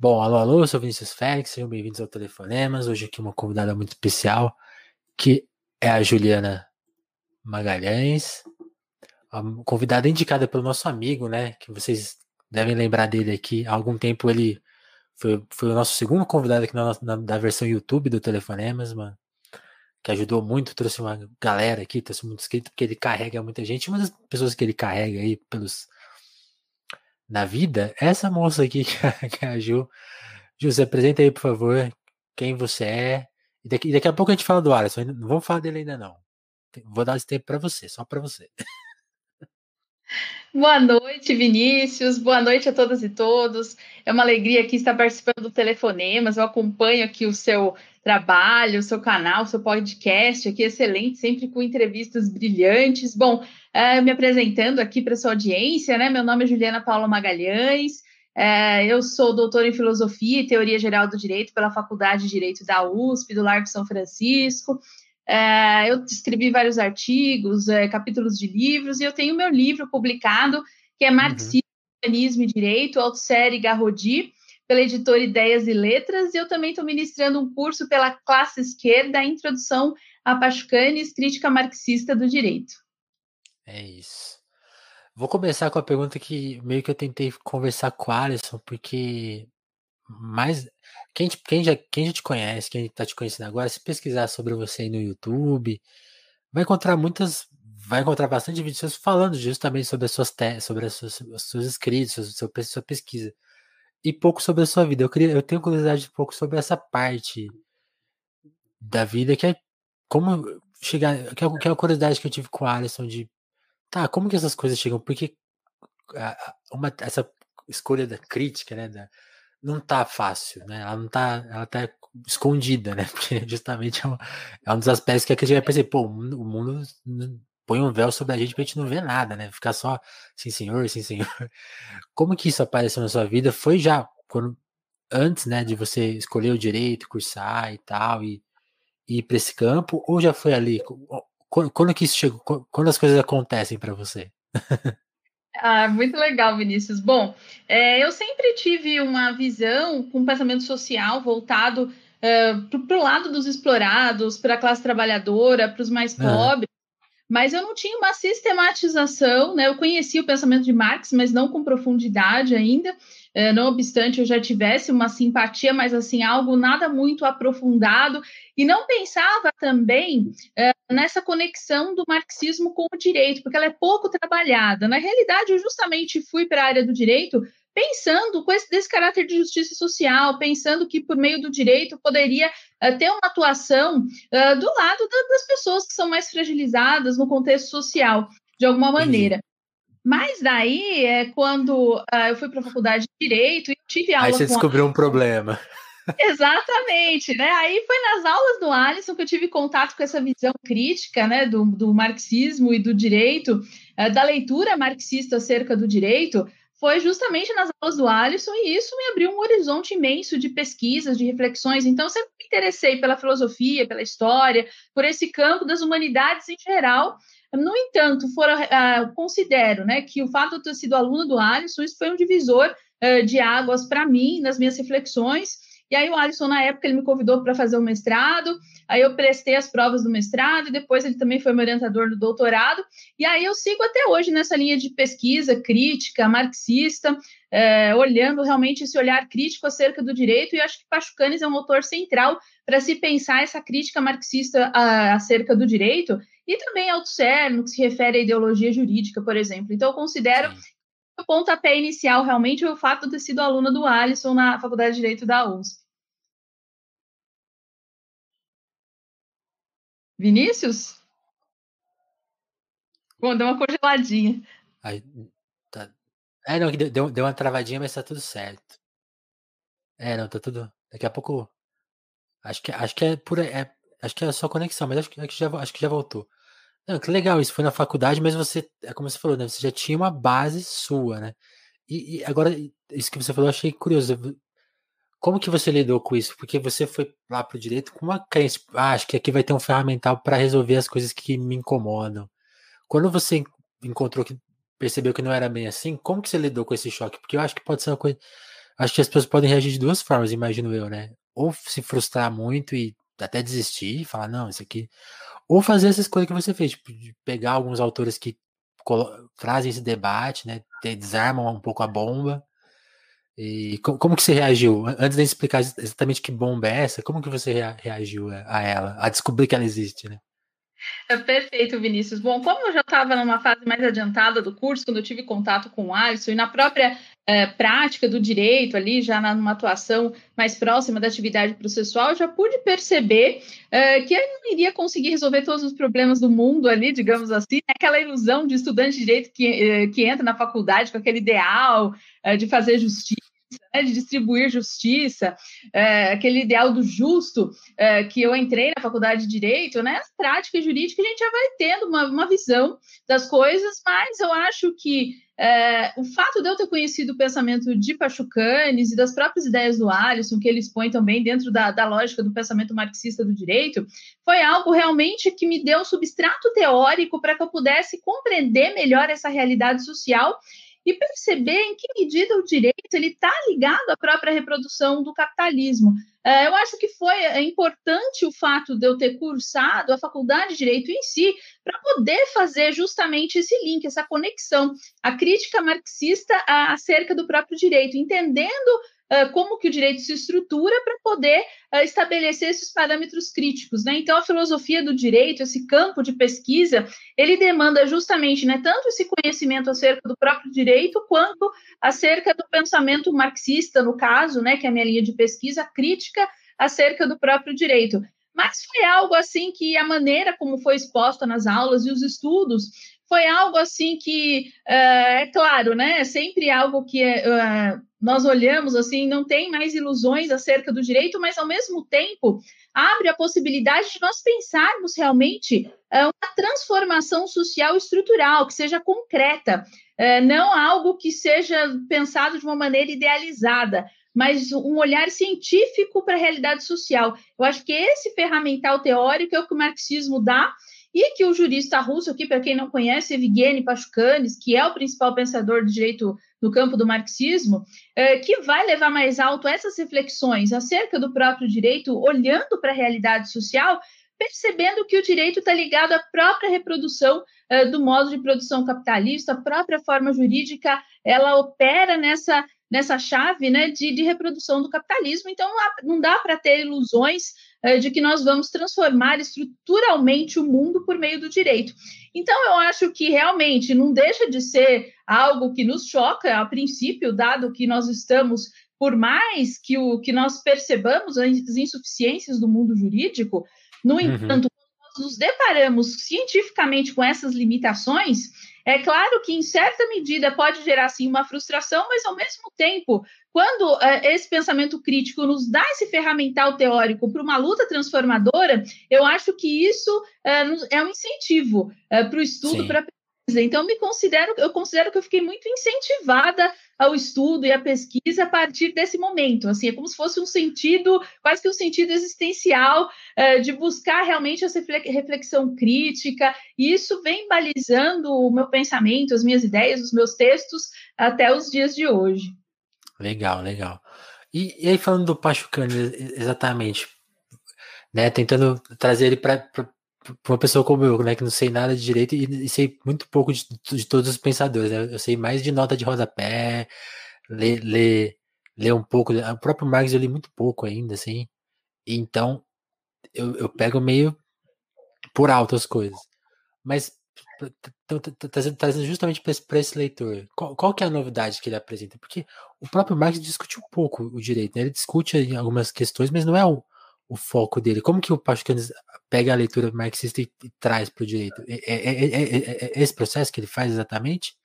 Bom, alô, alô, sou Vinícius Félix, sejam bem-vindos ao Telefonemas. Hoje aqui uma convidada muito especial, que é a Juliana Magalhães, a convidada indicada pelo nosso amigo, né, que vocês devem lembrar dele aqui. Há algum tempo ele foi, foi o nosso segundo convidado aqui na, na, versão YouTube do Telefonemas, mano, que ajudou muito, trouxe uma galera aqui, trouxe muito inscrito, porque ele carrega muita gente. Uma das pessoas que ele carrega aí pelos na vida, essa moça aqui, que é a Ju. Ju, se apresenta aí, por favor, quem você é. E daqui, daqui a pouco a gente fala do Alisson. Não vamos falar dele ainda, não. Vou dar esse tempo para você, só para você. Boa noite, Vinícius. Boa noite a todas e todos. É uma alegria aqui estar participando do Telefonemas. Eu acompanho aqui o seu trabalho, o seu canal, o seu podcast aqui, excelente, sempre com entrevistas brilhantes. Bom, uh, me apresentando aqui para sua audiência, né? Meu nome é Juliana Paula Magalhães. Uh, eu sou doutora em Filosofia e Teoria Geral do Direito pela Faculdade de Direito da USP, do Largo São Francisco. Uh, eu escrevi vários artigos, capítulos de livros, e eu tenho meu livro publicado, que é uhum. Marxismo, uhum. e Direito, autossérie Garrodi, pela editora Ideias e Letras, e eu também estou ministrando um curso pela classe esquerda, Introdução a Pachucanes, Crítica Marxista do Direito. É isso. Vou começar com a pergunta que meio que eu tentei conversar com o Alisson, porque mais quem, quem, já, quem já te conhece, quem está te conhecendo agora, se pesquisar sobre você aí no YouTube, vai encontrar muitas, vai encontrar bastante vídeos falando justamente sobre as suas te, sobre as suas, os seus escritos, sobre a sua pesquisa e pouco sobre a sua vida. Eu queria, eu tenho curiosidade um pouco sobre essa parte da vida que é como chegar, que é, que é a curiosidade que eu tive com a Alisson de tá, como que essas coisas chegam? Porque uma, essa escolha da crítica, né, da, não tá fácil, né? Ela não tá, ela tá escondida, né? Porque justamente é, uma, é um dos aspectos que a gente vai perceber, pô, o mundo põe um véu sobre a gente pra gente não ver nada, né? Ficar só, sim senhor, sim senhor. Como que isso apareceu na sua vida? Foi já quando, antes, né, de você escolher o direito, cursar e tal, e, e ir para esse campo, ou já foi ali? Quando, quando que isso chegou? Quando as coisas acontecem para você? Ah, muito legal, Vinícius. Bom, é, eu sempre tive uma visão com um pensamento social voltado uh, para o lado dos explorados, para a classe trabalhadora, para os mais pobres mas eu não tinha uma sistematização, né? Eu conhecia o pensamento de Marx, mas não com profundidade ainda. É, não obstante eu já tivesse uma simpatia, mas assim, algo nada muito aprofundado, e não pensava também é, nessa conexão do marxismo com o direito, porque ela é pouco trabalhada. Na realidade, eu justamente fui para a área do direito pensando com esse desse caráter de justiça social, pensando que por meio do direito poderia uh, ter uma atuação uh, do lado da, das pessoas que são mais fragilizadas no contexto social, de alguma maneira. Mas daí é quando uh, eu fui para a faculdade de direito e tive aula. Aí você descobriu um problema. Exatamente, né? Aí foi nas aulas do Alisson que eu tive contato com essa visão crítica, né, do, do marxismo e do direito, da leitura marxista acerca do direito, foi justamente nas aulas do Alisson e isso me abriu um horizonte imenso de pesquisas, de reflexões. Então, sempre me interessei pela filosofia, pela história, por esse campo das humanidades em geral. No entanto, for, uh, considero né, que o fato de eu ter sido aluno do Alisson, isso foi um divisor uh, de águas para mim, nas minhas reflexões. E aí o Alisson, na época, ele me convidou para fazer o mestrado, aí eu prestei as provas do mestrado, e depois ele também foi meu orientador no doutorado, e aí eu sigo até hoje nessa linha de pesquisa crítica, marxista, é, olhando realmente esse olhar crítico acerca do direito, e acho que Pachucanes é um autor central para se pensar essa crítica marxista a, acerca do direito, e também Althusser, no que se refere à ideologia jurídica, por exemplo. Então, eu considero O pontapé inicial realmente foi o fato de ter sido aluna do Alisson na Faculdade de Direito da USP. Vinícius? Bom, deu uma congeladinha. Tá. É, não, deu, deu uma travadinha, mas tá tudo certo. É, não, tá tudo. Daqui a pouco. Acho que, acho que é por. É, acho que é só conexão, mas acho que, acho que, já, acho que já voltou. Não, que legal, isso foi na faculdade, mas você, é como você falou, né? Você já tinha uma base sua, né? E, e agora, isso que você falou, eu achei curioso. Como que você lidou com isso? Porque você foi lá pro direito com uma crença, ah, acho que aqui vai ter um ferramental para resolver as coisas que me incomodam. Quando você encontrou que percebeu que não era bem assim, como que você lidou com esse choque? Porque eu acho que pode ser uma coisa acho que as pessoas podem reagir de duas formas, imagino eu, né? Ou se frustrar muito e até desistir, falar, não, isso aqui. Ou fazer essa escolha que você fez, tipo, de pegar alguns autores que trazem esse debate, né? Desarmam um pouco a bomba. E como, como que você reagiu? Antes de explicar exatamente que bomba é essa, como que você reagiu a ela, a descobrir que ela existe, né? É perfeito, Vinícius. Bom, como eu já estava numa fase mais adiantada do curso, quando eu tive contato com o Alisson, e na própria é, prática do direito ali, já numa atuação mais próxima da atividade processual, já pude perceber é, que eu não iria conseguir resolver todos os problemas do mundo ali, digamos assim, né? aquela ilusão de estudante de direito que, que entra na faculdade com aquele ideal de fazer justiça né, de distribuir justiça, é, aquele ideal do justo, é, que eu entrei na faculdade de Direito, né, as práticas jurídicas a gente já vai tendo uma, uma visão das coisas, mas eu acho que é, o fato de eu ter conhecido o pensamento de Pachucanes e das próprias ideias do Alisson, que ele expõe também dentro da, da lógica do pensamento marxista do direito, foi algo realmente que me deu substrato teórico para que eu pudesse compreender melhor essa realidade social e perceber em que medida o direito ele está ligado à própria reprodução do capitalismo. É, eu acho que foi é, importante o fato de eu ter cursado a faculdade de direito em si para poder fazer justamente esse link, essa conexão, a crítica marxista acerca do próprio direito, entendendo como que o direito se estrutura para poder uh, estabelecer esses parâmetros críticos. Né? Então, a filosofia do direito, esse campo de pesquisa, ele demanda justamente né, tanto esse conhecimento acerca do próprio direito, quanto acerca do pensamento marxista, no caso, né, que é a minha linha de pesquisa, crítica acerca do próprio direito. Mas foi algo assim que a maneira como foi exposta nas aulas e os estudos foi algo assim que, é, é claro, né? É sempre algo que é, nós olhamos assim, não tem mais ilusões acerca do direito, mas ao mesmo tempo abre a possibilidade de nós pensarmos realmente uma transformação social estrutural que seja concreta, não algo que seja pensado de uma maneira idealizada, mas um olhar científico para a realidade social. Eu acho que esse ferramental teórico é o que o marxismo dá e que o jurista russo, aqui, para quem não conhece, Evgeny Pashkanis, que é o principal pensador de direito no campo do marxismo, é, que vai levar mais alto essas reflexões acerca do próprio direito, olhando para a realidade social, percebendo que o direito está ligado à própria reprodução é, do modo de produção capitalista, a própria forma jurídica, ela opera nessa nessa chave né, de, de reprodução do capitalismo. Então, não dá para ter ilusões de que nós vamos transformar estruturalmente o mundo por meio do direito. Então, eu acho que realmente não deixa de ser algo que nos choca a princípio, dado que nós estamos, por mais que, o, que nós percebamos as insuficiências do mundo jurídico, no uhum. entanto, nós nos deparamos cientificamente com essas limitações, é claro que, em certa medida, pode gerar sim uma frustração, mas ao mesmo tempo, quando é, esse pensamento crítico nos dá esse ferramental teórico para uma luta transformadora, eu acho que isso é, é um incentivo é, para o estudo, para a. Então, me considero, eu considero que eu fiquei muito incentivada ao estudo e à pesquisa a partir desse momento. Assim, é como se fosse um sentido, quase que um sentido existencial uh, de buscar realmente essa reflexão crítica, e isso vem balizando o meu pensamento, as minhas ideias, os meus textos até os dias de hoje. Legal, legal. E, e aí, falando do Pachucani, exatamente, né, tentando trazer ele para uma pessoa como eu, né, que não sei nada de direito e, e sei muito pouco de, de, todos os pensadores, né? Eu sei mais de nota de rodapé, ler, ler, ler um pouco. O próprio Marx eu li muito pouco ainda, assim. Então, eu, eu pego meio por alto as coisas. Mas trazendo justamente para esse, leitor, qual, qual, que é a novidade que ele apresenta? Porque o próprio Marx discute um pouco o direito, né? ele discute algumas questões, mas não é o, o foco dele. Como que o Pachucanes pega a leitura marxista e, e traz para o direito? É, é, é, é, esse processo que ele faz exatamente?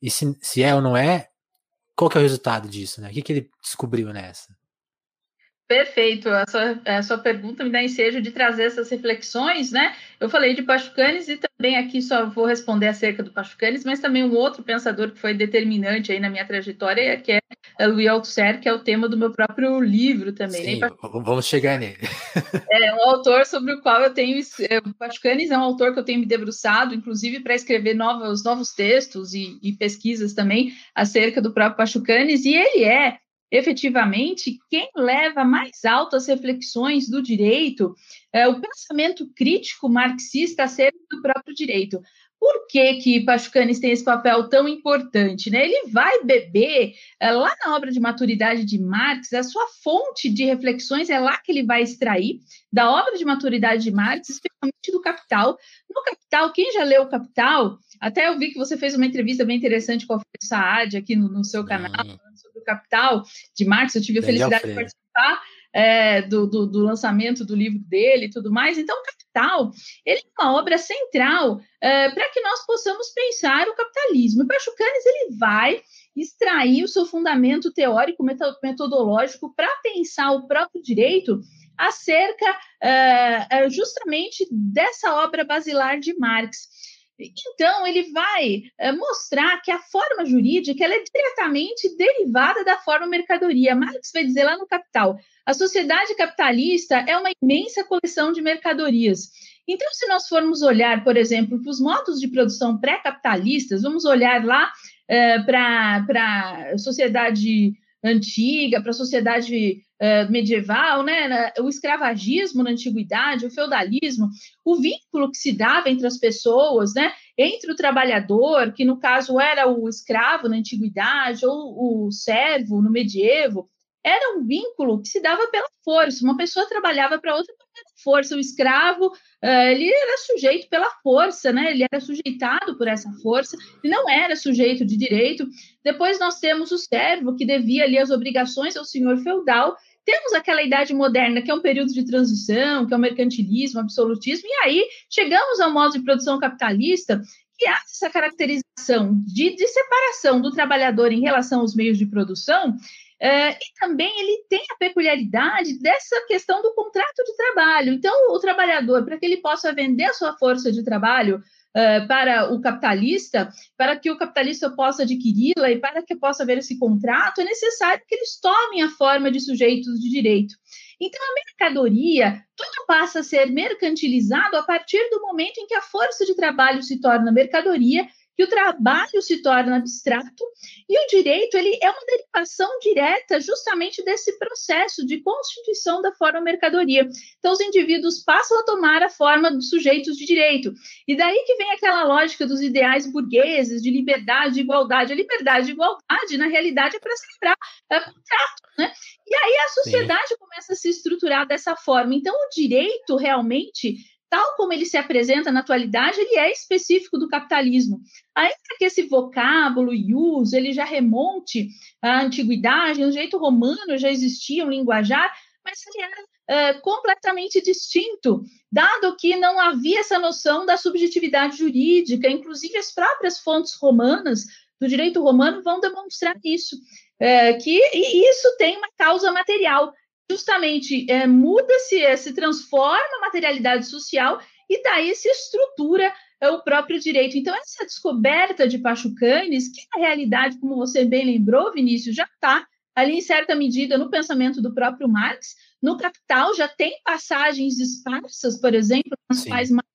E se, se é ou não é, qual que é o resultado disso? Né? O que, que ele descobriu nessa? Perfeito, a sua, a sua pergunta me dá ensejo de trazer essas reflexões, né? Eu falei de Pachucanes e também aqui só vou responder acerca do Pachucanes, mas também um outro pensador que foi determinante aí na minha trajetória, que é Louis Althusser, que é o tema do meu próprio livro também. Sim, né? vamos chegar nele. É um autor sobre o qual eu tenho... É, o Pachucanes é um autor que eu tenho me debruçado, inclusive para escrever novos, novos textos e, e pesquisas também acerca do próprio Pachucanes, e ele é efetivamente, quem leva mais alto as reflexões do direito é o pensamento crítico marxista acerca do próprio direito. Por que, que Pachucanes tem esse papel tão importante? Né? Ele vai beber é, lá na obra de maturidade de Marx, a sua fonte de reflexões é lá que ele vai extrair da obra de maturidade de Marx, especialmente do Capital. No Capital, quem já leu o Capital, até eu vi que você fez uma entrevista bem interessante com a Saad aqui no, no seu canal, hum. sobre o Capital de Marx, eu tive a felicidade de participar é, do, do, do, lançamento do livro dele e tudo mais. Então, o Capital ele é uma obra central é, para que nós possamos pensar o capitalismo. E Pachucanes ele vai extrair o seu fundamento teórico metodológico para pensar o próprio direito acerca é, é, justamente dessa obra basilar de Marx. Então, ele vai é, mostrar que a forma jurídica é diretamente derivada da forma mercadoria. Marx vai dizer lá no Capital: a sociedade capitalista é uma imensa coleção de mercadorias. Então, se nós formos olhar, por exemplo, para os modos de produção pré-capitalistas, vamos olhar lá é, para a sociedade antiga, para a sociedade uh, medieval, né, o escravagismo na antiguidade, o feudalismo, o vínculo que se dava entre as pessoas, né, entre o trabalhador, que no caso era o escravo na antiguidade, ou o servo no medievo, era um vínculo que se dava pela força. Uma pessoa trabalhava para outra pela força. O escravo, uh, ele era sujeito pela força, né? Ele era sujeitado por essa força e não era sujeito de direito. Depois nós temos o servo, que devia ali as obrigações ao senhor feudal. Temos aquela idade moderna, que é um período de transição, que é o mercantilismo, absolutismo, e aí chegamos ao modo de produção capitalista, que há essa caracterização de, de separação do trabalhador em relação aos meios de produção, Uh, e também ele tem a peculiaridade dessa questão do contrato de trabalho. Então, o trabalhador, para que ele possa vender a sua força de trabalho uh, para o capitalista, para que o capitalista possa adquiri-la e para que possa haver esse contrato, é necessário que eles tomem a forma de sujeitos de direito. Então, a mercadoria, tudo passa a ser mercantilizado a partir do momento em que a força de trabalho se torna mercadoria que o trabalho se torna abstrato e o direito ele é uma derivação direta justamente desse processo de constituição da forma mercadoria. Então os indivíduos passam a tomar a forma de sujeitos de direito. E daí que vem aquela lógica dos ideais burgueses de liberdade, de igualdade. A liberdade e igualdade, na realidade, é para celebrar é, contrato, né? E aí a sociedade Sim. começa a se estruturar dessa forma. Então o direito realmente tal como ele se apresenta na atualidade, ele é específico do capitalismo. Ainda que esse vocábulo e uso ele já remonte à antiguidade, no jeito romano já existia um linguajar, mas ele era uh, completamente distinto, dado que não havia essa noção da subjetividade jurídica, inclusive as próprias fontes romanas do direito romano vão demonstrar isso, uh, que e isso tem uma causa material justamente é, muda-se, é, se transforma a materialidade social e daí se estrutura é, o próprio direito. Então, essa descoberta de Pachucanes, que na realidade, como você bem lembrou, Vinícius, já está ali em certa medida no pensamento do próprio Marx, no Capital já tem passagens esparsas, por exemplo, nas quais Marx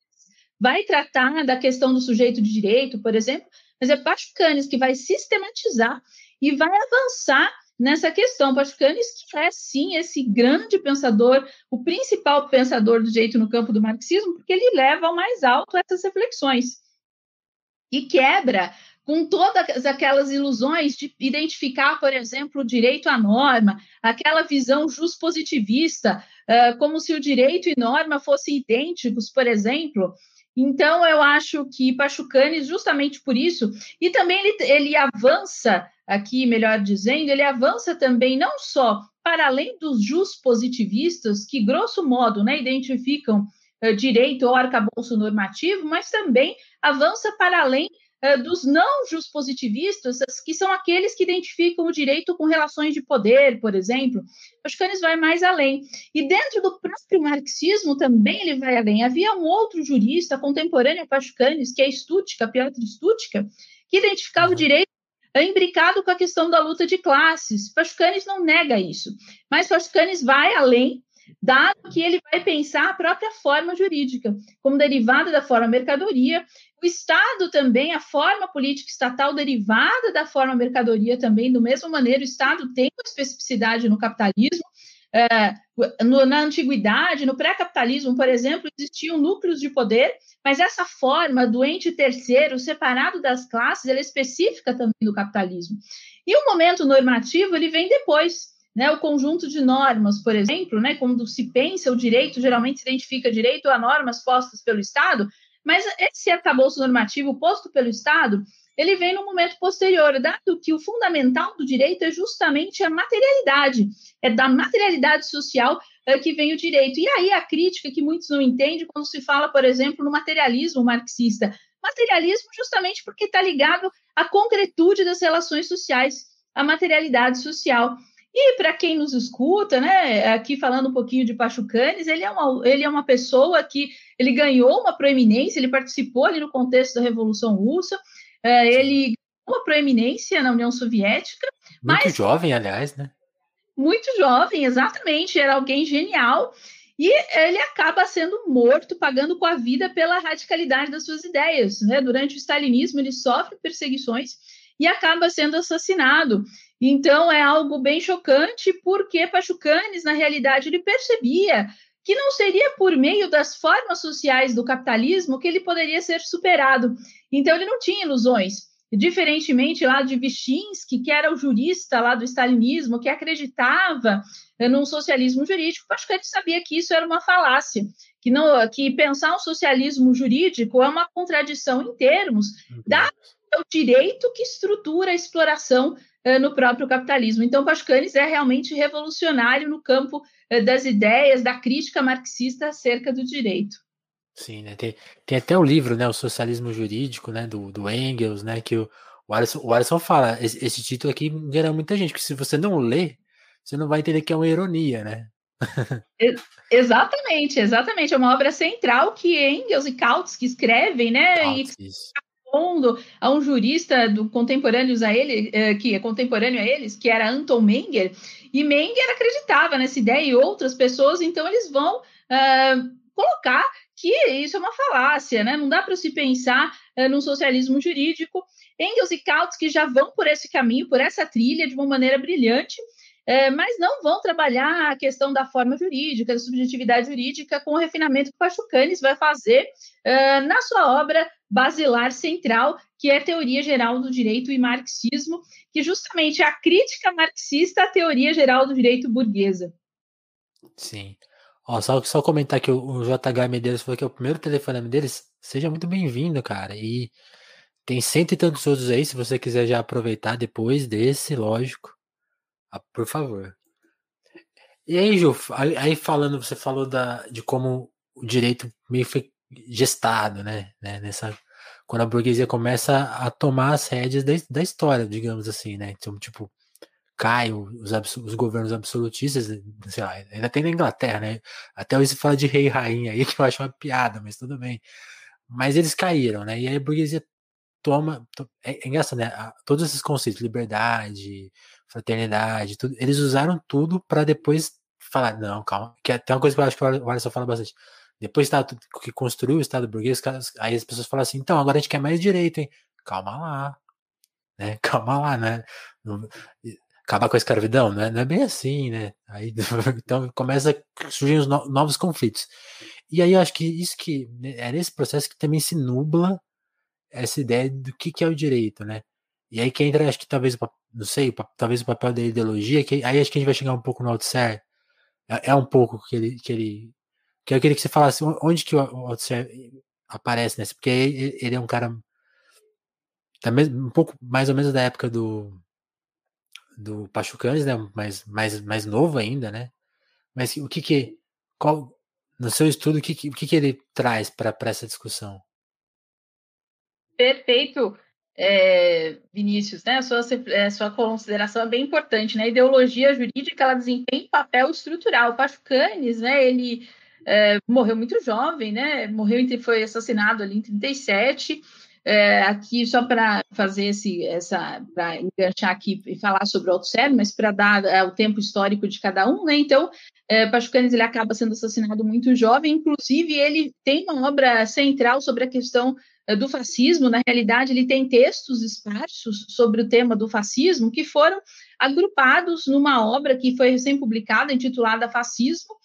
vai tratar da questão do sujeito de direito, por exemplo, mas é Pachucanes que vai sistematizar e vai avançar nessa questão. Pascanes é, sim, esse grande pensador, o principal pensador do direito no campo do marxismo, porque ele leva ao mais alto essas reflexões e quebra com todas aquelas ilusões de identificar, por exemplo, o direito à norma, aquela visão juspositivista, uh, como se o direito e norma fossem idênticos, por exemplo. Então, eu acho que Pachucanes, justamente por isso, e também ele, ele avança aqui, melhor dizendo, ele avança também não só para além dos jus positivistas, que, grosso modo, né, identificam uh, direito ou arcabouço normativo, mas também avança para além dos não positivistas, que são aqueles que identificam o direito com relações de poder, por exemplo. Pachucanes vai mais além. E dentro do próprio marxismo também ele vai além. Havia um outro jurista contemporâneo a Pachucanes, que é Stutka, Piotr Stutka, que identificava o uhum. direito é imbricado com a questão da luta de classes. Pascanes não nega isso, mas Pascanes vai além, dado que ele vai pensar a própria forma jurídica, como derivada da forma mercadoria, o Estado também, a forma política estatal derivada da forma mercadoria também, do mesma maneira, o Estado tem uma especificidade no capitalismo. É, no, na antiguidade, no pré-capitalismo, por exemplo, existiam núcleos de poder, mas essa forma do ente terceiro, separado das classes, ela é específica também do capitalismo. E o momento normativo, ele vem depois. Né, o conjunto de normas, por exemplo, né, quando se pensa o direito, geralmente se identifica direito a normas postas pelo Estado, mas esse arcabouço normativo posto pelo Estado, ele vem no momento posterior, dado que o fundamental do direito é justamente a materialidade, é da materialidade social é, que vem o direito. E aí a crítica que muitos não entendem quando se fala, por exemplo, no materialismo marxista. Materialismo justamente porque está ligado à concretude das relações sociais, à materialidade social. E para quem nos escuta, né, aqui falando um pouquinho de Pachucanes, ele é uma, ele é uma pessoa que ele ganhou uma proeminência, ele participou ali no contexto da Revolução Russa, é, ele ganhou uma proeminência na União Soviética. Muito mas, jovem, aliás, né? Muito jovem, exatamente, era alguém genial. E ele acaba sendo morto, pagando com a vida pela radicalidade das suas ideias. Né? Durante o stalinismo, ele sofre perseguições e acaba sendo assassinado. Então é algo bem chocante, porque Pachucanes, na realidade, ele percebia que não seria por meio das formas sociais do capitalismo que ele poderia ser superado. Então ele não tinha ilusões. Diferentemente lá de Vyshtinsky, que era o jurista lá do stalinismo, que acreditava num socialismo jurídico, Pachucanes sabia que isso era uma falácia, que não que pensar um socialismo jurídico é uma contradição em termos, dado o direito que estrutura a exploração uh, no próprio capitalismo. Então, Pascanes é realmente revolucionário no campo uh, das ideias, da crítica marxista acerca do direito. Sim, né? Tem, tem até o livro, né, o Socialismo Jurídico, né, do, do Engels, né, que o, o, Alisson, o Alisson fala, esse, esse título aqui gera muita gente, porque se você não lê, você não vai entender que é uma ironia, né? exatamente, exatamente. É uma obra central que Engels e Kautsky escrevem, né? Kautsky, e respondo a um jurista do a ele, eh, que é contemporâneo a eles, que era Anton Menger, e Menger acreditava nessa ideia e outras pessoas, então eles vão uh, colocar que isso é uma falácia, né? Não dá para se pensar uh, num socialismo jurídico. Engels e Kautsky já vão por esse caminho, por essa trilha, de uma maneira brilhante, é, mas não vão trabalhar a questão da forma jurídica, da subjetividade jurídica, com o refinamento que o Pachucanes vai fazer é, na sua obra basilar central, que é a Teoria Geral do Direito e Marxismo, que justamente é a crítica marxista à teoria geral do direito burguesa. Sim. Ó, só, só comentar que o, o JH Medeiros falou que é o primeiro telefonema deles. Seja muito bem-vindo, cara. E tem cento e tantos outros aí, se você quiser já aproveitar depois desse, lógico. Ah, por favor. E aí, Ju, aí falando, você falou da, de como o direito meio foi gestado, né, né, nessa quando a burguesia começa a tomar as rédeas da, da história, digamos assim, né? Então, tipo, cai os, os, governos absolutistas, sei lá, ainda tem na Inglaterra, né? Até hoje se fala de rei e rainha aí, que eu acho uma piada, mas tudo bem. Mas eles caíram, né? E aí a burguesia toma. É, é engraçado, né? Todos esses conceitos, liberdade, fraternidade, tudo, eles usaram tudo para depois falar, não, calma, que tem uma coisa que eu acho que o Alisson fala bastante. Depois que construiu o Estado burguês, aí as pessoas falam assim, então, agora a gente quer mais direito, hein? Calma lá, né? Calma lá, né? Acabar com a escravidão, né? Não é bem assim, né? Aí, então começa a surgir os novos conflitos. E aí eu acho que isso que né, é nesse processo que também se nubla essa ideia do que, que é o direito, né? E aí que entra, acho que talvez, não sei, talvez o papel da ideologia, que aí acho que a gente vai chegar um pouco no Althusser, é, é um pouco que ele, que ele, que eu queria que você falasse onde que o Althusser aparece nessa, porque ele, é um cara um pouco mais ou menos da época do do Pachucanes, né, mais, mais, mais novo ainda, né, mas o que que, qual, no seu estudo, o que, o que, que ele traz para essa discussão? Perfeito, é, Vinícius, né? A sua, a é, sua consideração é bem importante, né? A ideologia jurídica ela desempenha um papel estrutural. O Pachucanes, né? Ele é, morreu muito jovem, né? Morreu, foi assassinado ali em 37. É, aqui só para fazer esse, essa, para enganchar aqui e falar sobre o Althusser, mas para dar é, o tempo histórico de cada um, né? Então, é, Pachucanes ele acaba sendo assassinado muito jovem, inclusive ele tem uma obra central sobre a questão do fascismo. Na realidade, ele tem textos esparsos sobre o tema do fascismo que foram agrupados numa obra que foi recém-publicada, intitulada Fascismo,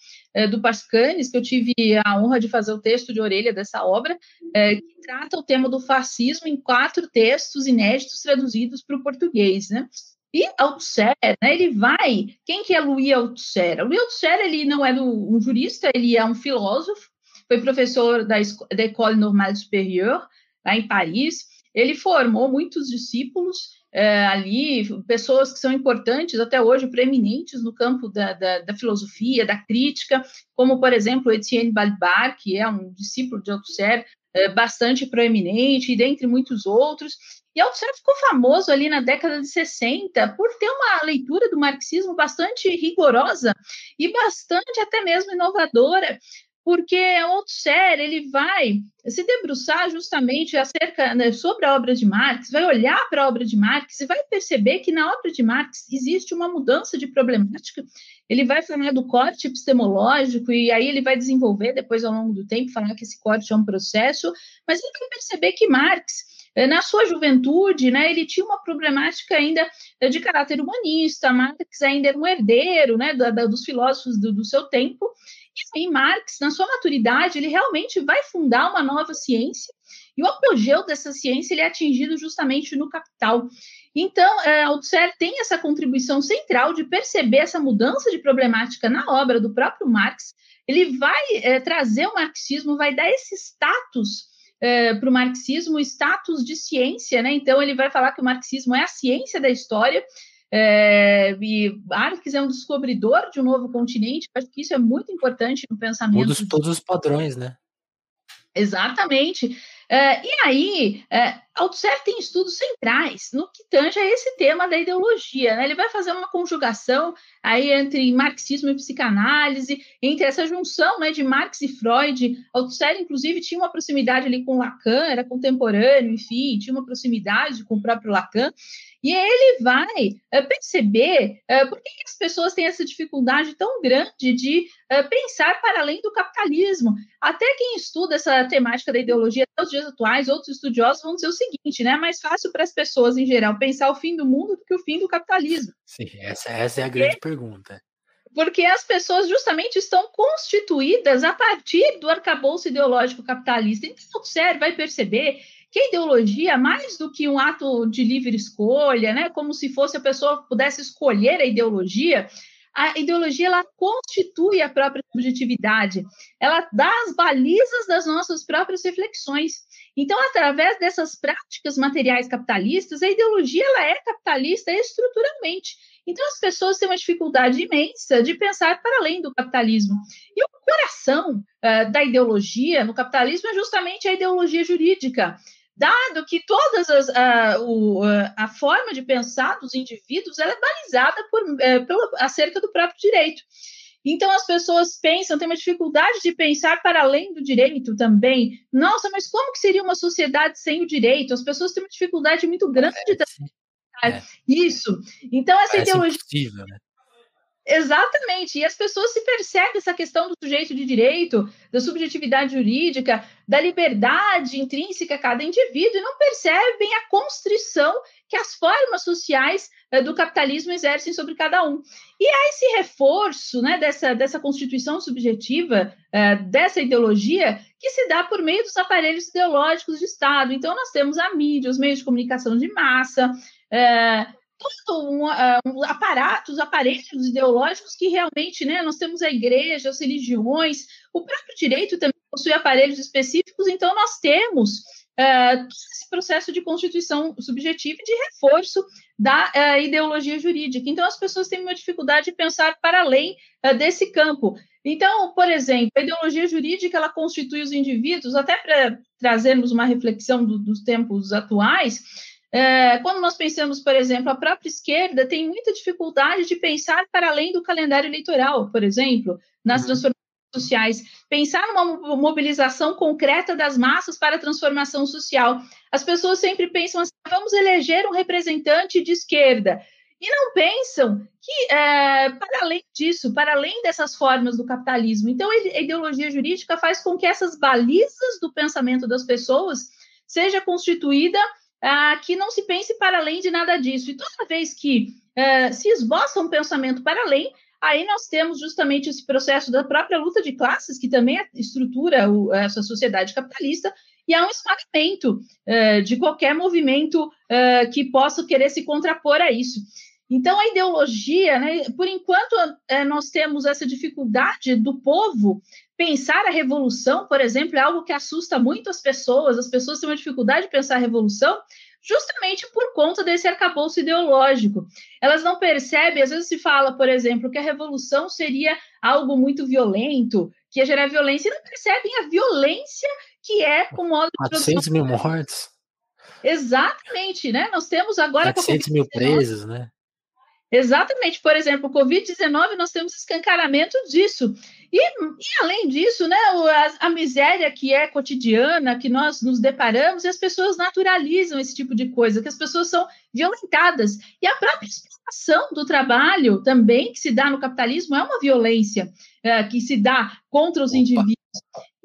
do Pascanes, que eu tive a honra de fazer o texto de orelha dessa obra, que trata o tema do fascismo em quatro textos inéditos traduzidos para o português, né? E Althusser, né, ele vai... Quem que é Louis Althusser? Louis Althusser, ele não é um jurista, ele é um filósofo, foi professor da, da École Normale Supérieure, lá em Paris. Ele formou muitos discípulos é, ali, pessoas que são importantes até hoje, preeminentes no campo da, da, da, filosofia, da crítica, como, por exemplo, Etienne Balibar, que é um discípulo de Althusser, é, bastante proeminente, e dentre muitos outros. E Althusser ficou famoso ali na década de 60 por ter uma leitura do marxismo bastante rigorosa e bastante até mesmo inovadora, porque Althusser ele vai se debruçar justamente acerca né, sobre a obra de Marx, vai olhar para a obra de Marx e vai perceber que na obra de Marx existe uma mudança de problemática. Ele vai falar do corte epistemológico e aí ele vai desenvolver depois ao longo do tempo falar que esse corte é um processo, mas ele vai perceber que Marx na sua juventude, né, ele tinha uma problemática ainda eh, de caráter humanista, Marx ainda era um herdeiro né, da, da, dos filósofos do, do seu tempo, e aí Marx, na sua maturidade, ele realmente vai fundar uma nova ciência, e o apogeu dessa ciência ele é atingido justamente no Capital. Então, é, Althusser tem essa contribuição central de perceber essa mudança de problemática na obra do próprio Marx. Ele vai é, trazer o marxismo, vai dar esse status é, para o marxismo status de ciência, né? Então ele vai falar que o marxismo é a ciência da história. É, e Marx é um descobridor de um novo continente. Acho que isso é muito importante no pensamento. Muda todos os padrões, né? Exatamente. Uh, e aí, uh, Althusser tem estudos centrais no que tange a esse tema da ideologia. Né? Ele vai fazer uma conjugação aí entre marxismo e psicanálise, entre essa junção né, de Marx e Freud. Althusser, inclusive, tinha uma proximidade ali com Lacan, era contemporâneo, enfim, tinha uma proximidade com o próprio Lacan. E ele vai uh, perceber uh, por que, que, as pessoas têm essa dificuldade tão grande de uh, pensar para além do capitalismo. Até quem estuda essa temática da ideologia até os dias atuais, outros estudiosos vão dizer o seguinte, né? É mais fácil para as pessoas em geral pensar o fim do mundo do que o fim do capitalismo. Sim, essa, essa é a grande pergunta porque as pessoas justamente estão constituídas a partir do arcabouço ideológico capitalista. Então, o vai perceber que a ideologia, mais do que um ato de livre escolha, né, como se fosse a pessoa pudesse escolher a ideologia, a ideologia ela constitui a própria subjetividade, ela dá as balizas das nossas próprias reflexões. Então, através dessas práticas materiais capitalistas, a ideologia ela é capitalista estruturalmente. Então, as pessoas têm uma dificuldade imensa de pensar para além do capitalismo. E o coração uh, da ideologia no capitalismo é justamente a ideologia jurídica dado que todas as, a, o, a forma de pensar dos indivíduos ela é balizada por, é, pela, acerca do próprio direito. Então as pessoas pensam, têm uma dificuldade de pensar para além do direito também. Nossa, mas como que seria uma sociedade sem o direito? As pessoas têm uma dificuldade muito grande de é. isso. Então essa Parece ideologia impossível, né? Exatamente, e as pessoas se percebem essa questão do sujeito de direito, da subjetividade jurídica, da liberdade intrínseca a cada indivíduo, e não percebem a constrição que as formas sociais uh, do capitalismo exercem sobre cada um. E há esse reforço né, dessa, dessa constituição subjetiva, uh, dessa ideologia, que se dá por meio dos aparelhos ideológicos de Estado. Então, nós temos a mídia, os meios de comunicação de massa, uh, todo um, uh, um, aparatos, aparelhos ideológicos que realmente, né, nós temos a igreja, as religiões, o próprio direito também possui aparelhos específicos, então nós temos uh, esse processo de constituição subjetiva e de reforço da uh, ideologia jurídica. Então as pessoas têm uma dificuldade de pensar para além uh, desse campo. Então, por exemplo, a ideologia jurídica ela constitui os indivíduos, até para trazermos uma reflexão do, dos tempos atuais, é, quando nós pensamos, por exemplo, a própria esquerda tem muita dificuldade de pensar para além do calendário eleitoral, por exemplo, nas uhum. transformações sociais, pensar numa mobilização concreta das massas para a transformação social. As pessoas sempre pensam assim: vamos eleger um representante de esquerda. E não pensam que, é, para além disso, para além dessas formas do capitalismo, então a ideologia jurídica faz com que essas balizas do pensamento das pessoas seja constituída uh, que não se pense para além de nada disso. E toda vez que uh, se esboça um pensamento para além, aí nós temos justamente esse processo da própria luta de classes, que também estrutura o, essa sociedade capitalista, e há um esmagamento uh, de qualquer movimento uh, que possa querer se contrapor a isso. Então, a ideologia, né, por enquanto, uh, nós temos essa dificuldade do povo pensar a revolução, por exemplo, é algo que assusta muito as pessoas, as pessoas têm uma dificuldade de pensar a revolução, justamente por conta desse arcabouço ideológico. Elas não percebem, às vezes se fala, por exemplo, que a revolução seria algo muito violento, que ia gerar violência, e não percebem a violência que é com modo de 400 mil mortes. Exatamente, né? Nós temos agora... 400 mil presos, né? Exatamente, por exemplo, o Covid-19, nós temos escancaramento disso. E, e além disso, né, a, a, miséria que é cotidiana, que nós nos deparamos, e as pessoas naturalizam esse tipo de coisa, que as pessoas são violentadas. E a própria explicação do trabalho também, que se dá no capitalismo, é uma violência é, que se dá contra os Opa. indivíduos.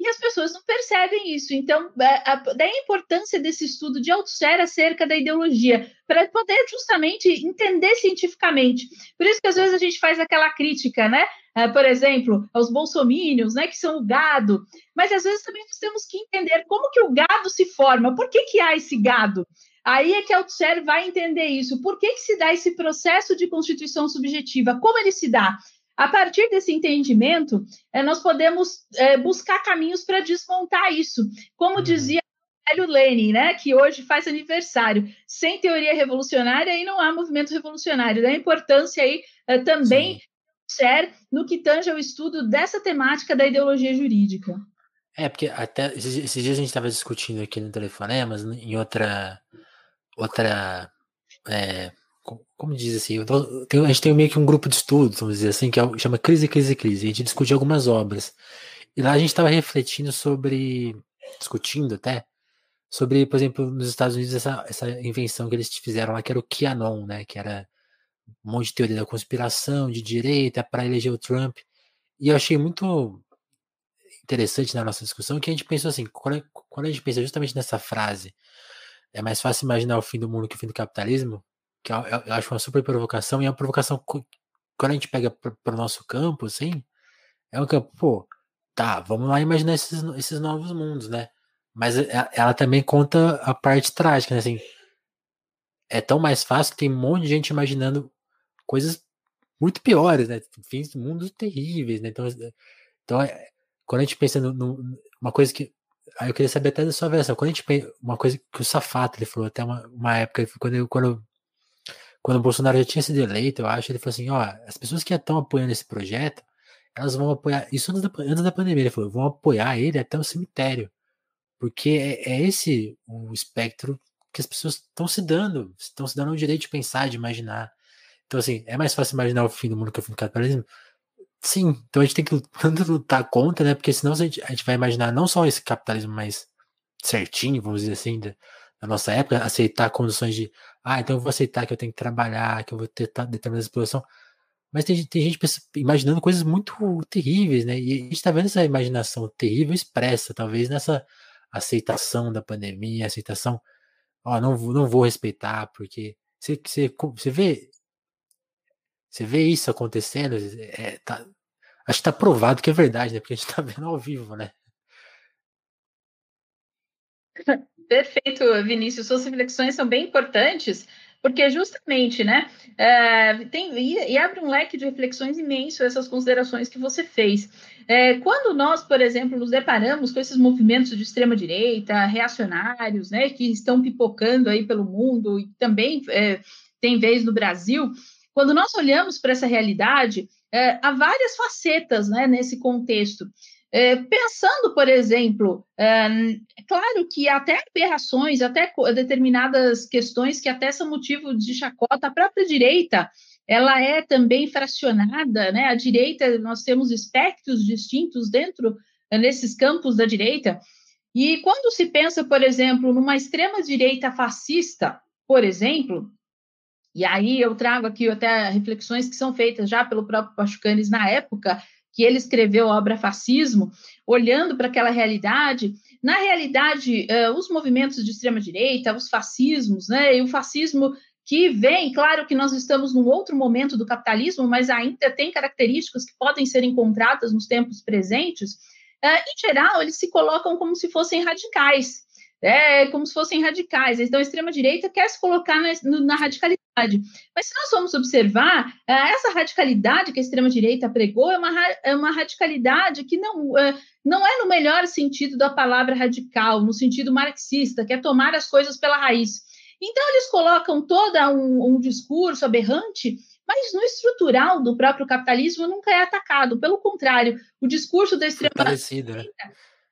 E as pessoas não percebem isso. Então, é, daí a importância desse estudo de autossfera acerca da ideologia, para poder justamente entender cientificamente. Por isso que às vezes a gente faz aquela crítica, né? É, por exemplo, aos bolsomínios, né, que são o gado. Mas às vezes também temos que entender como que o gado se forma, por que, que há esse gado? Aí é que a vai entender isso. Por que, que se dá esse processo de constituição subjetiva? Como ele se dá? A partir desse entendimento, é, nós podemos é, buscar caminhos para desmontar isso. Como uhum. dizia Hélio Lenin, né, que hoje faz aniversário, sem teoria revolucionária aí não há movimento revolucionário. Da importância aí é, também ser no que tange ao estudo dessa temática da ideologia jurídica. É, porque até esses, esses dias a gente estava discutindo aqui no Telefonemas, em outra outra é, como diz assim, a gente tem meio que um grupo de estudos, vamos dizer assim, que é, chama Crise, Crise, Crise. A gente discutiu algumas obras. E lá a gente estava refletindo sobre, discutindo até, sobre, por exemplo, nos Estados Unidos, essa, essa invenção que eles fizeram lá, que era o QAnon, né? Que era um monte de teoria da conspiração, de direita, para eleger o Trump. E eu achei muito interessante na nossa discussão que a gente pensou assim, quando, quando a gente pensa justamente nessa frase, é mais fácil imaginar o fim do mundo que o fim do capitalismo, que eu, eu acho uma super provocação, e é uma provocação, quando a gente pega para o nosso campo, assim, é um campo, pô, tá, vamos lá imaginar esses, esses novos mundos, né? Mas ela também conta a parte trágica, né? Assim, é tão mais fácil que tem um monte de gente imaginando coisas muito piores, né? Fins de mundos terríveis, né? Então, então é, quando a gente pensa numa coisa que. Aí eu queria saber até da sua versão. Quando a gente pensa, uma coisa que o Safato ele falou até uma, uma época, quando eu, quando quando o Bolsonaro já tinha sido eleito, eu acho, ele falou assim: ó, as pessoas que estão apoiando esse projeto, elas vão apoiar. Isso antes da, antes da pandemia, ele falou: vão apoiar ele até o cemitério. Porque é, é esse o espectro que as pessoas estão se dando, estão se dando o direito de pensar, de imaginar. Então, assim, é mais fácil imaginar o fim do mundo que o fim do capitalismo? Sim, então a gente tem que lutar contra, né? Porque senão a gente, a gente vai imaginar não só esse capitalismo mais certinho, vamos dizer assim, da, da nossa época, aceitar condições de ah, então eu vou aceitar que eu tenho que trabalhar, que eu vou ter determinada exploração. Mas tem, tem gente imaginando coisas muito terríveis, né? E a gente tá vendo essa imaginação terrível expressa, talvez nessa aceitação da pandemia, aceitação, ó, não, não vou respeitar, porque você, você, você vê você vê isso acontecendo, é, tá, acho que tá provado que é verdade, né? Porque a gente tá vendo ao vivo, né? Perfeito, Vinícius. Suas reflexões são bem importantes, porque justamente, né, é, tem, e, e, abre um leque de reflexões imenso essas considerações que você fez. É, quando nós, por exemplo, nos deparamos com esses movimentos de extrema-direita, reacionários, né, que estão pipocando aí pelo mundo e também é, tem vez no Brasil, quando nós olhamos para essa realidade, é, há várias facetas né, nesse contexto. É, pensando, por exemplo, é, claro que até aberrações, até determinadas questões que até são motivo de chacota, a própria direita, ela é também fracionada, né? A direita, nós temos espectros distintos dentro é, nesses campos da direita. E quando se pensa, por exemplo, numa extrema direita fascista, por exemplo, e aí eu trago aqui até reflexões que são feitas já pelo próprio Pachucanes na época, que ele escreveu a obra Fascismo, olhando para aquela realidade. Na realidade, uh, os movimentos de extrema-direita, os fascismos, né, e o fascismo que vem, claro que nós estamos num outro momento do capitalismo, mas ainda tem características que podem ser encontradas nos tempos presentes, uh, em geral, eles se colocam como se fossem radicais é como se fossem radicais. Então, a extrema-direita quer se colocar na, na, radicalidade. Mas se nós formos observar, é, essa radicalidade que a extrema-direita pregou é uma, é uma radicalidade que não, é, não é no melhor sentido da palavra radical, no sentido marxista, que é tomar as coisas pela raiz. Então, eles colocam todo um, um discurso aberrante mas no estrutural do próprio capitalismo nunca é atacado. Pelo contrário, o discurso da extrema-direita né?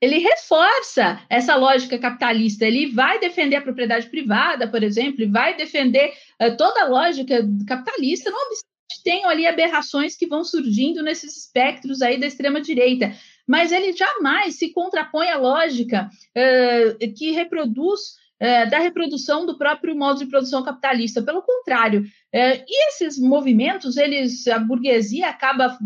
Ele reforça essa lógica capitalista. Ele vai defender a propriedade privada, por exemplo, e vai defender uh, toda a lógica capitalista, não obstante tenham ali aberrações que vão surgindo nesses espectros aí da extrema direita. Mas ele jamais se contrapõe à lógica uh, que reproduz uh, da reprodução do próprio modo de produção capitalista. Pelo contrário, e esses movimentos, eles a burguesia acaba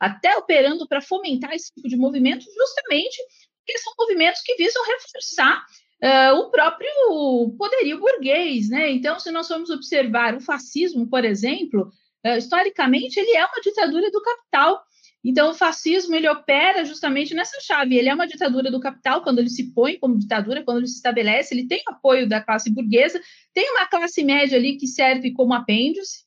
até operando para fomentar esse tipo de movimento, justamente porque são movimentos que visam reforçar uh, o próprio poderio burguês, né? Então, se nós formos observar o fascismo, por exemplo, uh, historicamente ele é uma ditadura do capital. Então, o fascismo ele opera justamente nessa chave. Ele é uma ditadura do capital quando ele se põe como ditadura, quando ele se estabelece. Ele tem apoio da classe burguesa, tem uma classe média ali que serve como apêndice,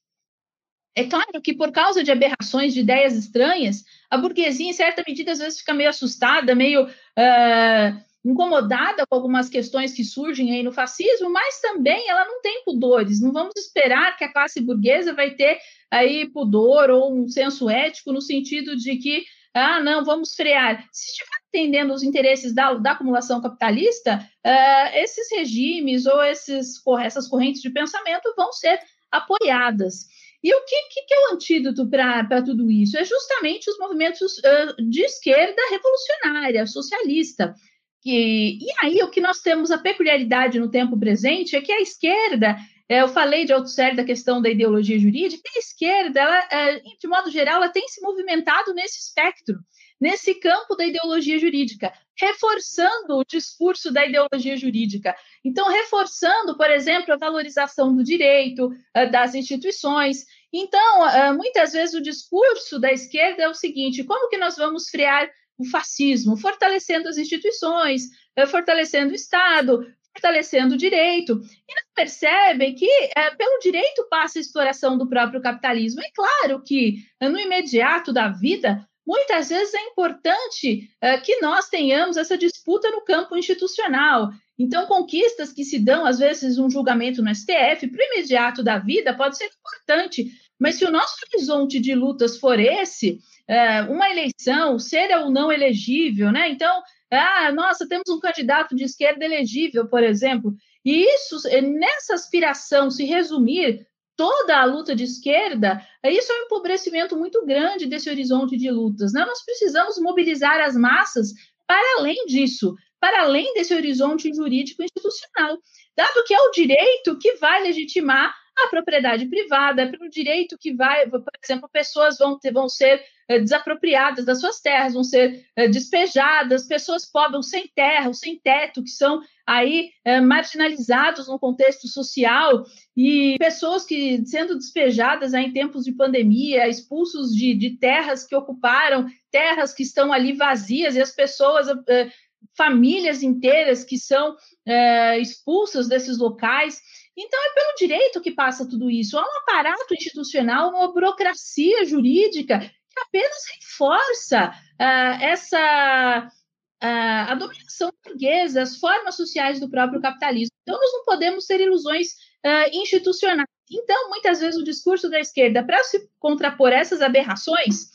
é claro que, por causa de aberrações, de ideias estranhas, a burguesia, em certa medida, às vezes fica meio assustada, meio uh, incomodada com algumas questões que surgem aí no fascismo, mas também ela não tem pudores. Não vamos esperar que a classe burguesa vai ter aí pudor ou um senso ético no sentido de que, ah, não, vamos frear. Se estiver atendendo os interesses da, da acumulação capitalista, uh, esses regimes ou esses, essas correntes de pensamento vão ser apoiadas. E o que, que é o antídoto para tudo isso? É justamente os movimentos uh, de esquerda revolucionária, socialista. E, e aí, o que nós temos a peculiaridade no tempo presente é que a esquerda, é, eu falei de Althusser da questão da ideologia jurídica, a esquerda, ela, é, de modo geral, ela tem se movimentado nesse espectro nesse campo da ideologia jurídica, reforçando o discurso da ideologia jurídica. Então, reforçando, por exemplo, a valorização do direito, eh, das instituições. Então, eh, muitas vezes o discurso da esquerda é o seguinte: como que nós vamos frear o fascismo? Fortalecendo as instituições, eh, fortalecendo o Estado, fortalecendo o direito. E não percebem que, é, pelo direito, passa a exploração do próprio capitalismo. É claro que, no imediato da vida, muitas vezes é importante uh, que nós tenhamos essa disputa no campo institucional. Então, conquistas que se dão, às vezes, um julgamento no STF, para o imediato da vida, pode ser importante, mas se o nosso horizonte de lutas for esse, uh, uma eleição, ser ou não elegível, né? Então, ah, nossa, temos um candidato de esquerda elegível, por exemplo, e isso, nessa aspiração se resumir toda a luta de esquerda, isso é um empobrecimento muito grande desse horizonte de lutas. Né? Nós precisamos mobilizar as massas para além disso, para além desse horizonte jurídico institucional, dado que é o direito que vai legitimar a propriedade privada, é pelo direito que vai, por exemplo, pessoas vão, ter, vão ser é, desapropriadas das suas terras, vão ser é, despejadas, pessoas pobres sem terra, sem teto, que são aí é, marginalizados no contexto social e pessoas que sendo despejadas aí, em tempos de pandemia, expulsos de, de terras que ocuparam, terras que estão ali vazias e as pessoas famílias inteiras que são expulsas desses locais. Então, é pelo direito que passa tudo isso. Há um aparato institucional, uma burocracia jurídica apenas reforça uh, essa uh, a dominação burguesa, as formas sociais do próprio capitalismo. Então, nós não podemos ter ilusões uh, institucionais. Então, muitas vezes, o discurso da esquerda, para se contrapor essas aberrações,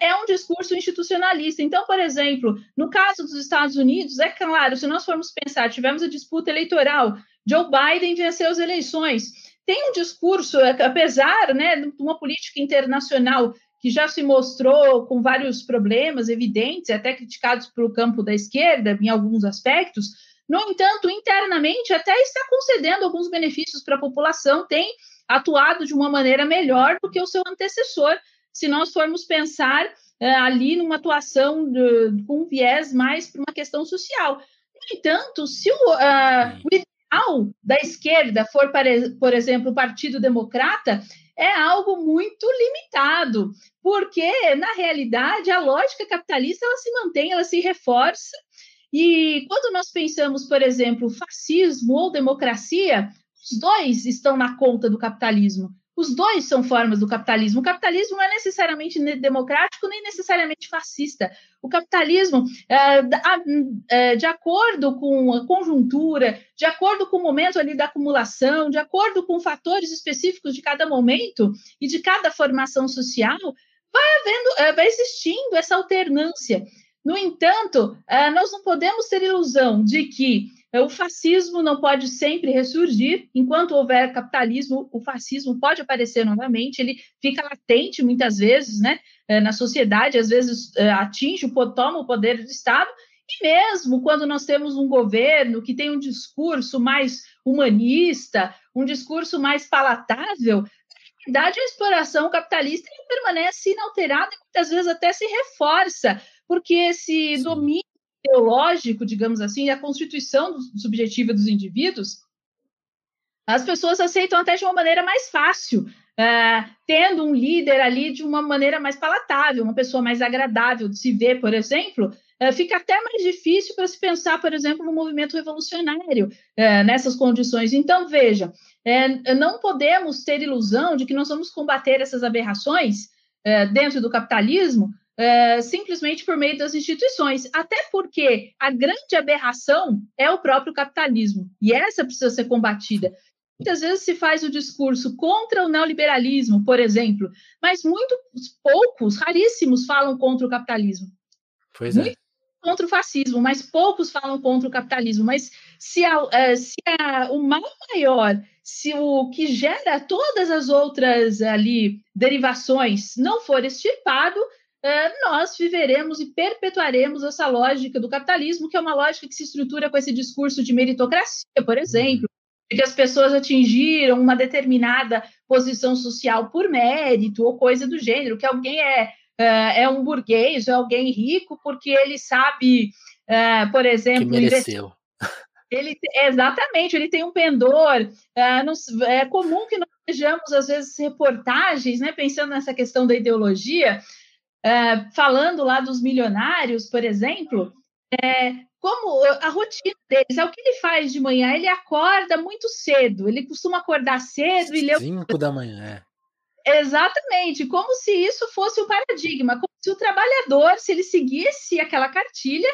é um discurso institucionalista. Então, por exemplo, no caso dos Estados Unidos, é claro, se nós formos pensar, tivemos a disputa eleitoral Joe Biden venceu as eleições. Tem um discurso, apesar né, de uma política internacional que já se mostrou com vários problemas evidentes, até criticados pelo campo da esquerda em alguns aspectos, no entanto, internamente até está concedendo alguns benefícios para a população, tem atuado de uma maneira melhor do que o seu antecessor, se nós formos pensar uh, ali numa atuação de, com um viés mais para uma questão social. No entanto, se o, uh, o ideal da esquerda for, por exemplo, o Partido Democrata, é algo muito limitado, porque, na realidade, a lógica capitalista ela se mantém, ela se reforça, e quando nós pensamos, por exemplo, fascismo ou democracia, os dois estão na conta do capitalismo. Os dois são formas do capitalismo. O capitalismo não é necessariamente democrático nem necessariamente fascista. O capitalismo, é, é, de acordo com a conjuntura, de acordo com o momento ali da acumulação, de acordo com fatores específicos de cada momento e de cada formação social, vai havendo, é, vai existindo essa alternância. No entanto, eh, nós não podemos ter ilusão de que eh, o fascismo não pode sempre ressurgir. Enquanto houver capitalismo, o fascismo pode aparecer novamente. Ele fica latente muitas vezes, né, eh, na sociedade. Às vezes atinge, toma o poder do Estado. E mesmo quando nós temos um governo que tem um discurso mais humanista, um discurso mais palatável, na verdade a exploração capitalista permanece inalterada e muitas vezes até se reforça porque esse Sim. domínio teológico, digamos assim, a constituição subjetiva dos indivíduos, as pessoas aceitam até de uma maneira mais fácil, uh, tendo um líder ali de uma maneira mais palatável, uma pessoa mais agradável de se ver, por exemplo, uh, fica até mais difícil para se pensar, por exemplo, no movimento revolucionário uh, nessas condições. Então, veja, não podemos ter ilusão de que nós vamos combater essas aberrações dentro do capitalismo é, simplesmente por meio das instituições, até porque a grande aberração é o próprio capitalismo, e essa precisa ser combatida. Muitas vezes se faz o discurso contra o neoliberalismo, por exemplo, mas muito poucos, raríssimos, falam contra o capitalismo. Pois é. Muito contra o fascismo, mas poucos falam contra o capitalismo. Mas se, a, é, se a, o mal maior, se o que gera todas as outras ali derivações não for extirpado, nós viveremos e perpetuaremos essa lógica do capitalismo, que é uma lógica que se estrutura com esse discurso de meritocracia, por exemplo, de que as pessoas atingiram uma determinada posição social por mérito ou coisa do gênero, que alguém é, é, é um burguês, é alguém rico porque ele sabe, é, por exemplo, que mereceu. Ele, exatamente, ele tem um pendor. é comum que nós vejamos, às vezes, reportagens, né, pensando nessa questão da ideologia, é, falando lá dos milionários, por exemplo, é, como a rotina deles, é o que ele faz de manhã, ele acorda muito cedo, ele costuma acordar cedo e ler. Cinco da manhã, é. Exatamente, como se isso fosse o um paradigma, como se o trabalhador, se ele seguisse aquela cartilha,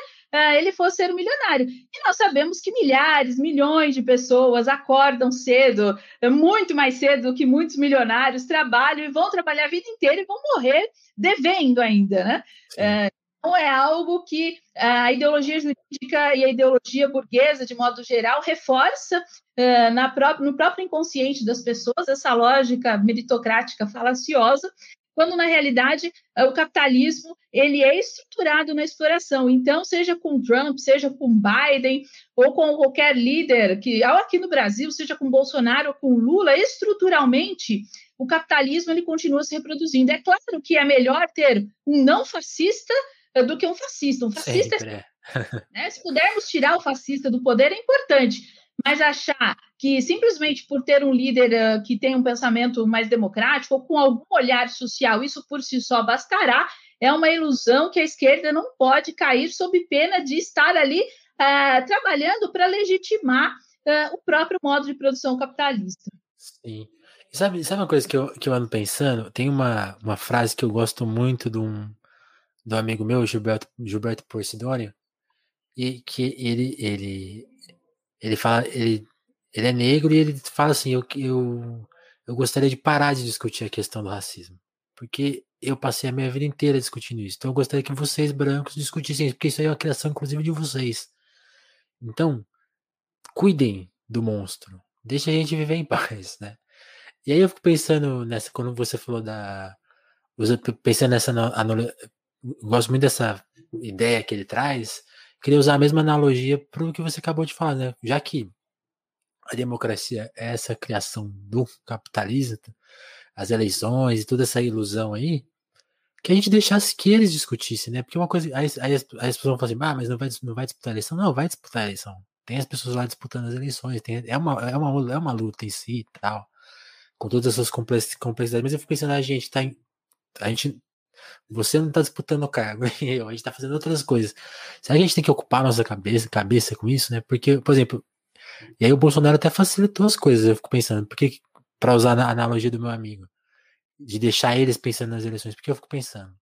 ele fosse ser um milionário. E nós sabemos que milhares, milhões de pessoas acordam cedo, muito mais cedo do que muitos milionários, trabalham e vão trabalhar a vida inteira e vão morrer devendo ainda, né? É, então é algo que a ideologia jurídica e a ideologia burguesa, de modo geral, reforça uh, na própria, no próprio inconsciente das pessoas essa lógica meritocrática falaciosa, quando na realidade o capitalismo ele é estruturado na exploração. Então, seja com Trump, seja com Biden ou com qualquer líder que, aqui no Brasil, seja com Bolsonaro ou com Lula, estruturalmente o capitalismo ele continua se reproduzindo. É claro que é melhor ter um não fascista eh, do que um fascista. Um fascista, é... né, se pudermos tirar o fascista do poder, é importante. Mas achar que simplesmente por ter um líder uh, que tem um pensamento mais democrático ou com algum olhar social, isso por si só bastará, é uma ilusão que a esquerda não pode cair sob pena de estar ali uh, trabalhando para legitimar uh, o próprio modo de produção capitalista. Sim. Sabe, sabe uma coisa que eu, que eu ando pensando? Tem uma, uma frase que eu gosto muito de um, um amigo meu, Gilberto, Gilberto Porcidônio, e que ele, ele, ele fala, ele, ele é negro e ele fala assim, eu, eu, eu gostaria de parar de discutir a questão do racismo, porque eu passei a minha vida inteira discutindo isso, então eu gostaria que vocês brancos discutissem isso, porque isso aí é uma criação inclusive de vocês. Então, cuidem do monstro, deixa a gente viver em paz, né? E aí eu fico pensando nessa, quando você falou da. Pensando nessa. Gosto muito dessa ideia que ele traz. Queria usar a mesma analogia para o que você acabou de falar, né? Já que a democracia é essa criação do capitalismo, as eleições e toda essa ilusão aí, que a gente deixasse que eles discutissem, né? Porque uma coisa. Aí, aí, as, as pessoas vão falar assim, ah, mas não vai, não vai disputar a eleição. Não, vai disputar a eleição. Tem as pessoas lá disputando as eleições. Tem, é, uma, é, uma, é uma luta em si e tal. Com todas as suas complexidades. Mas eu fico pensando, a gente tá em, A gente. Você não tá disputando o cargo, a gente tá fazendo outras coisas. Será que a gente tem que ocupar nossa cabeça, cabeça com isso, né? Porque, por exemplo, e aí o Bolsonaro até facilitou as coisas, eu fico pensando, porque, para usar a analogia do meu amigo, de deixar eles pensando nas eleições, porque eu fico pensando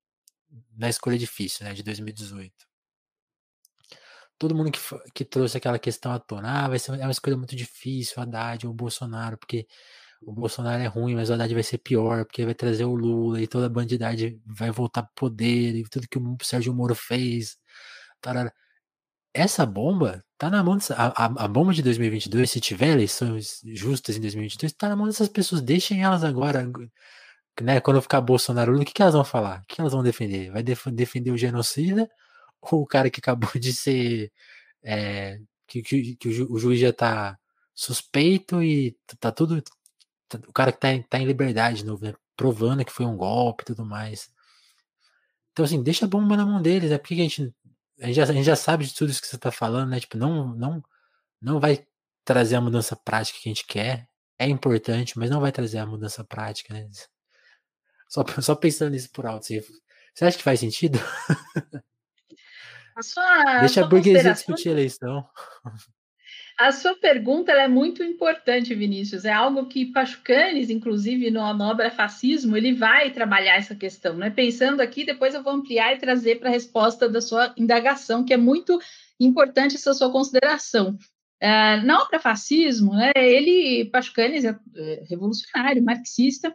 na escolha difícil, né, de 2018. Todo mundo que, que trouxe aquela questão à tona, ah, vai ser é uma escolha muito difícil, Haddad ou Bolsonaro, porque o Bolsonaro é ruim, mas o Haddad vai ser pior, porque vai trazer o Lula e toda a bandidade vai voltar pro poder, e tudo que o Sérgio Moro fez. Tarara. Essa bomba tá na mão a, a, a, bomba de 2022, se tiver eleições justas em 2022, tá na mão dessas pessoas. Deixem elas agora né, quando ficar Bolsonaro, o que, que elas vão falar? O que elas vão defender? Vai def defender o genocida ou o cara que acabou de ser. É, que, que, que, o, juiz já tá suspeito e tá tudo. O cara que tá, tá em liberdade de novo, né, provando que foi um golpe e tudo mais. Então, assim, deixa a bomba na mão deles, né? Porque a gente, a gente, já, a gente já sabe de tudo isso que você tá falando, né? Tipo, não, não, não vai trazer a mudança prática que a gente quer. É importante, mas não vai trazer a mudança prática, né? Só, só pensando nisso por alto. Você, você acha que faz sentido? A sua, Deixa a burguesia discutir a eleição. A sua pergunta é muito importante, Vinícius. É algo que Pachucanes, inclusive no Obra Fascismo, ele vai trabalhar essa questão. Né? Pensando aqui, depois eu vou ampliar e trazer para a resposta da sua indagação, que é muito importante essa sua consideração. Uh, na obra Fascismo, né, ele, Pachucanes, é, é revolucionário, marxista,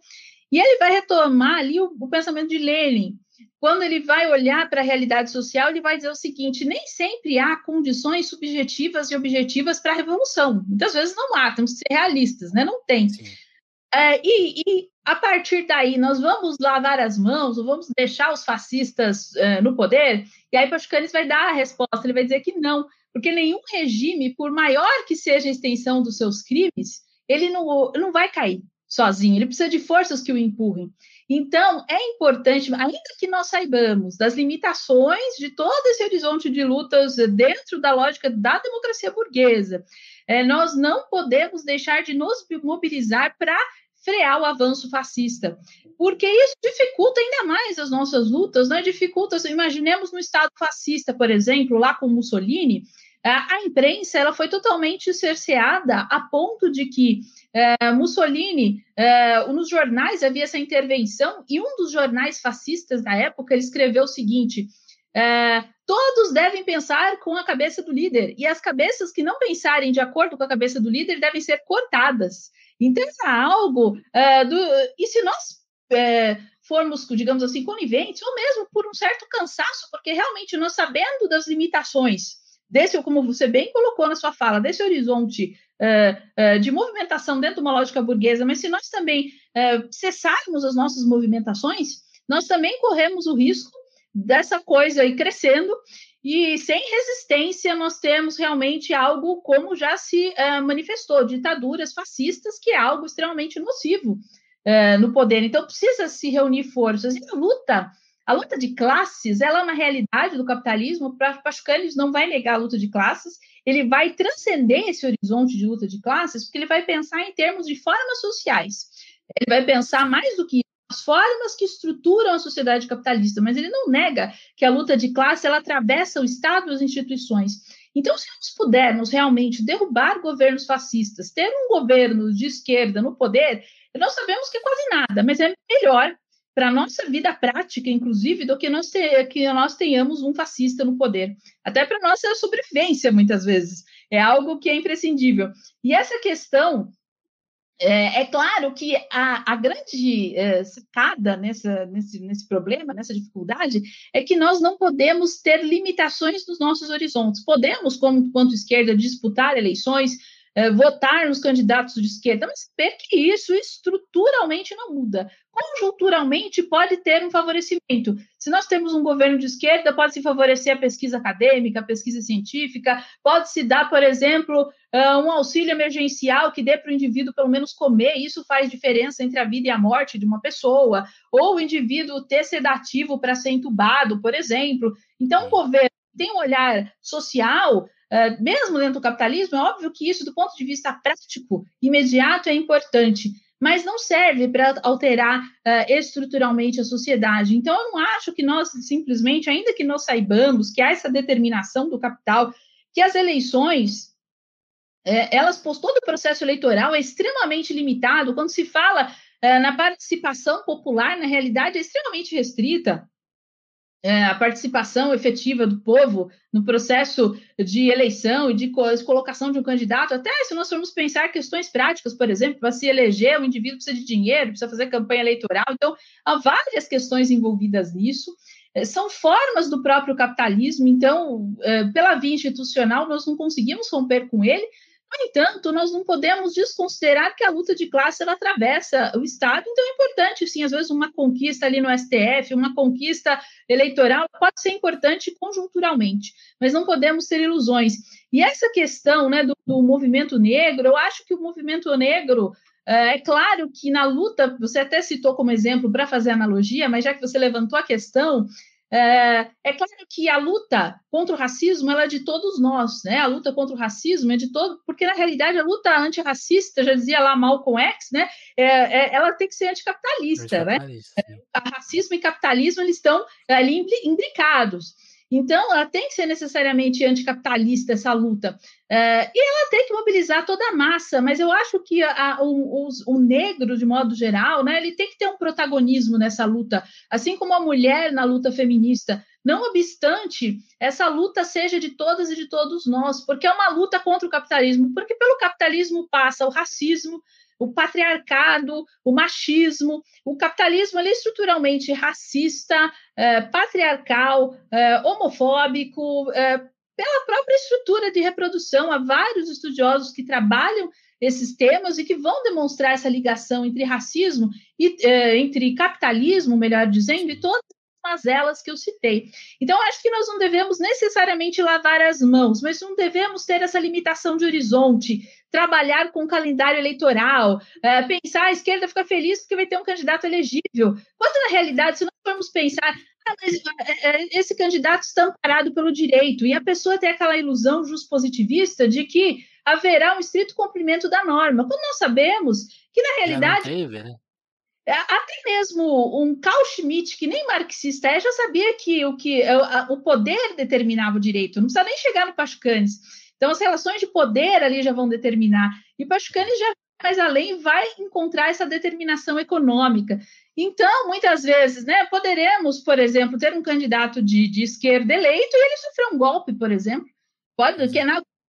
e ele vai retomar ali o, o pensamento de Lenin. Quando ele vai olhar para a realidade social, ele vai dizer o seguinte: nem sempre há condições subjetivas e objetivas para a revolução. Muitas vezes não há, temos que ser realistas, né? Não tem. É, e, e, a partir daí, nós vamos lavar as mãos, vamos deixar os fascistas uh, no poder? E aí Pachucanes vai dar a resposta, ele vai dizer que não, porque nenhum regime, por maior que seja a extensão dos seus crimes, ele não, não vai cair sozinho, ele precisa de forças que o empurrem. Então, é importante, ainda que nós saibamos das limitações de todo esse horizonte de lutas dentro da lógica da democracia burguesa, é, nós não podemos deixar de nos mobilizar para frear o avanço fascista, porque isso dificulta ainda mais as nossas lutas, né? dificulta, imaginemos no Estado fascista, por exemplo, lá com Mussolini, a imprensa ela foi totalmente cerceada a ponto de que é, Mussolini, é, nos jornais havia essa intervenção, e um dos jornais fascistas da época escreveu o seguinte: é, todos devem pensar com a cabeça do líder, e as cabeças que não pensarem de acordo com a cabeça do líder devem ser cortadas. Então, é algo é, do. E se nós é, formos, digamos assim, coniventes, ou mesmo por um certo cansaço, porque realmente nós sabendo das limitações desse, como você bem colocou na sua fala, desse horizonte uh, uh, de movimentação dentro de uma lógica burguesa, mas se nós também uh, cessarmos as nossas movimentações, nós também corremos o risco dessa coisa aí crescendo e sem resistência nós temos realmente algo como já se manifestou, ditaduras fascistas, que é algo extremamente nocivo no poder. Então precisa se reunir forças e a luta a luta de classes ela é uma realidade do capitalismo. Para Pascalis não vai negar a luta de classes, ele vai transcender esse horizonte de luta de classes, porque ele vai pensar em termos de formas sociais. Ele vai pensar mais do que as formas que estruturam a sociedade capitalista, mas ele não nega que a luta de classe ela atravessa o Estado e as instituições. Então, se nós pudermos realmente derrubar governos fascistas, ter um governo de esquerda no poder, nós sabemos que é quase nada, mas é melhor para a nossa vida prática, inclusive, do que nós, ter, que nós tenhamos um fascista no poder. Até para a nossa sobrevivência, muitas vezes. É algo que é imprescindível. E essa questão, é, é claro que a, a grande é, sacada nessa, nesse, nesse problema, nessa dificuldade, é que nós não podemos ter limitações nos nossos horizontes. Podemos, como quanto esquerda, disputar eleições, é, votar nos candidatos de esquerda, mas saber que isso estruturalmente não muda. Conjunturalmente pode ter um favorecimento. Se nós temos um governo de esquerda, pode se favorecer a pesquisa acadêmica, a pesquisa científica, pode se dar, por exemplo, uh, um auxílio emergencial que dê para o indivíduo pelo menos comer, isso faz diferença entre a vida e a morte de uma pessoa, ou o indivíduo ter sedativo para ser entubado, por exemplo. Então, o governo tem um olhar social Uh, mesmo dentro do capitalismo, é óbvio que isso, do ponto de vista prático, imediato, é importante, mas não serve para alterar uh, estruturalmente a sociedade. Então, eu não acho que nós simplesmente, ainda que nós saibamos que há essa determinação do capital, que as eleições, é, elas, todo o processo eleitoral é extremamente limitado, quando se fala uh, na participação popular, na realidade, é extremamente restrita é, a participação efetiva do povo no processo de eleição e de colocação de um candidato, até se nós formos pensar questões práticas, por exemplo, para se eleger, o indivíduo precisa de dinheiro, precisa fazer campanha eleitoral, então há várias questões envolvidas nisso. É, são formas do próprio capitalismo, então, é, pela via institucional, nós não conseguimos romper com ele, no entanto, nós não podemos desconsiderar que a luta de classe ela atravessa o Estado, então é importante, sim, às vezes uma conquista ali no STF, uma conquista eleitoral pode ser importante conjunturalmente, mas não podemos ter ilusões. E essa questão né, do, do movimento negro, eu acho que o movimento negro é, é claro que na luta, você até citou como exemplo para fazer analogia, mas já que você levantou a questão, é, é, claro que a luta contra o racismo é de todos nós, né? A luta contra o racismo é de todo, porque na realidade a luta antirracista, já dizia lá Malcolm X, né? É, é, ela tem que ser anticapitalista, né? anticapitalista né? Racismo e capitalismo eles estão ali imbricados. Então, ela tem que ser necessariamente anticapitalista, essa luta. É, e ela tem que mobilizar toda a massa, mas eu acho que a, a, o, o, negro, de modo geral, né, ele tem que ter um protagonismo nessa luta, assim como a mulher na luta feminista. Não obstante, essa luta seja de todas e de todos nós, porque é uma luta contra o capitalismo, porque pelo capitalismo passa o racismo, o patriarcado, o machismo, o capitalismo ele é estruturalmente racista, é, patriarcal, é, homofóbico, é, pela própria estrutura de reprodução. Há vários estudiosos que trabalham esses temas e que vão demonstrar essa ligação entre racismo e é, entre capitalismo, melhor dizendo, e todas mazelas que eu citei. Então, acho que nós não devemos necessariamente lavar as mãos, mas não devemos ter essa limitação de horizonte, trabalhar com calendário eleitoral, é, pensar a esquerda fica feliz porque vai ter um candidato elegível. Quando, na realidade, se nós formos pensar, ah, mas é, é, esse candidato está amparado pelo direito, e a pessoa tem aquela ilusão positivista de que haverá um estrito cumprimento da norma, quando nós sabemos que, na realidade. Teve, né? É, até mesmo um Carl Schmitt, que nem marxista é, já sabia que o, que o poder determinava o direito, não precisa nem chegar no Pachucanes. Então, as relações de poder ali já vão determinar. E Pachucanes já mais além vai encontrar essa determinação econômica. Então, muitas vezes, né, poderemos, por exemplo, ter um candidato de, de esquerda eleito e ele sofrer um golpe, por exemplo. Pode, que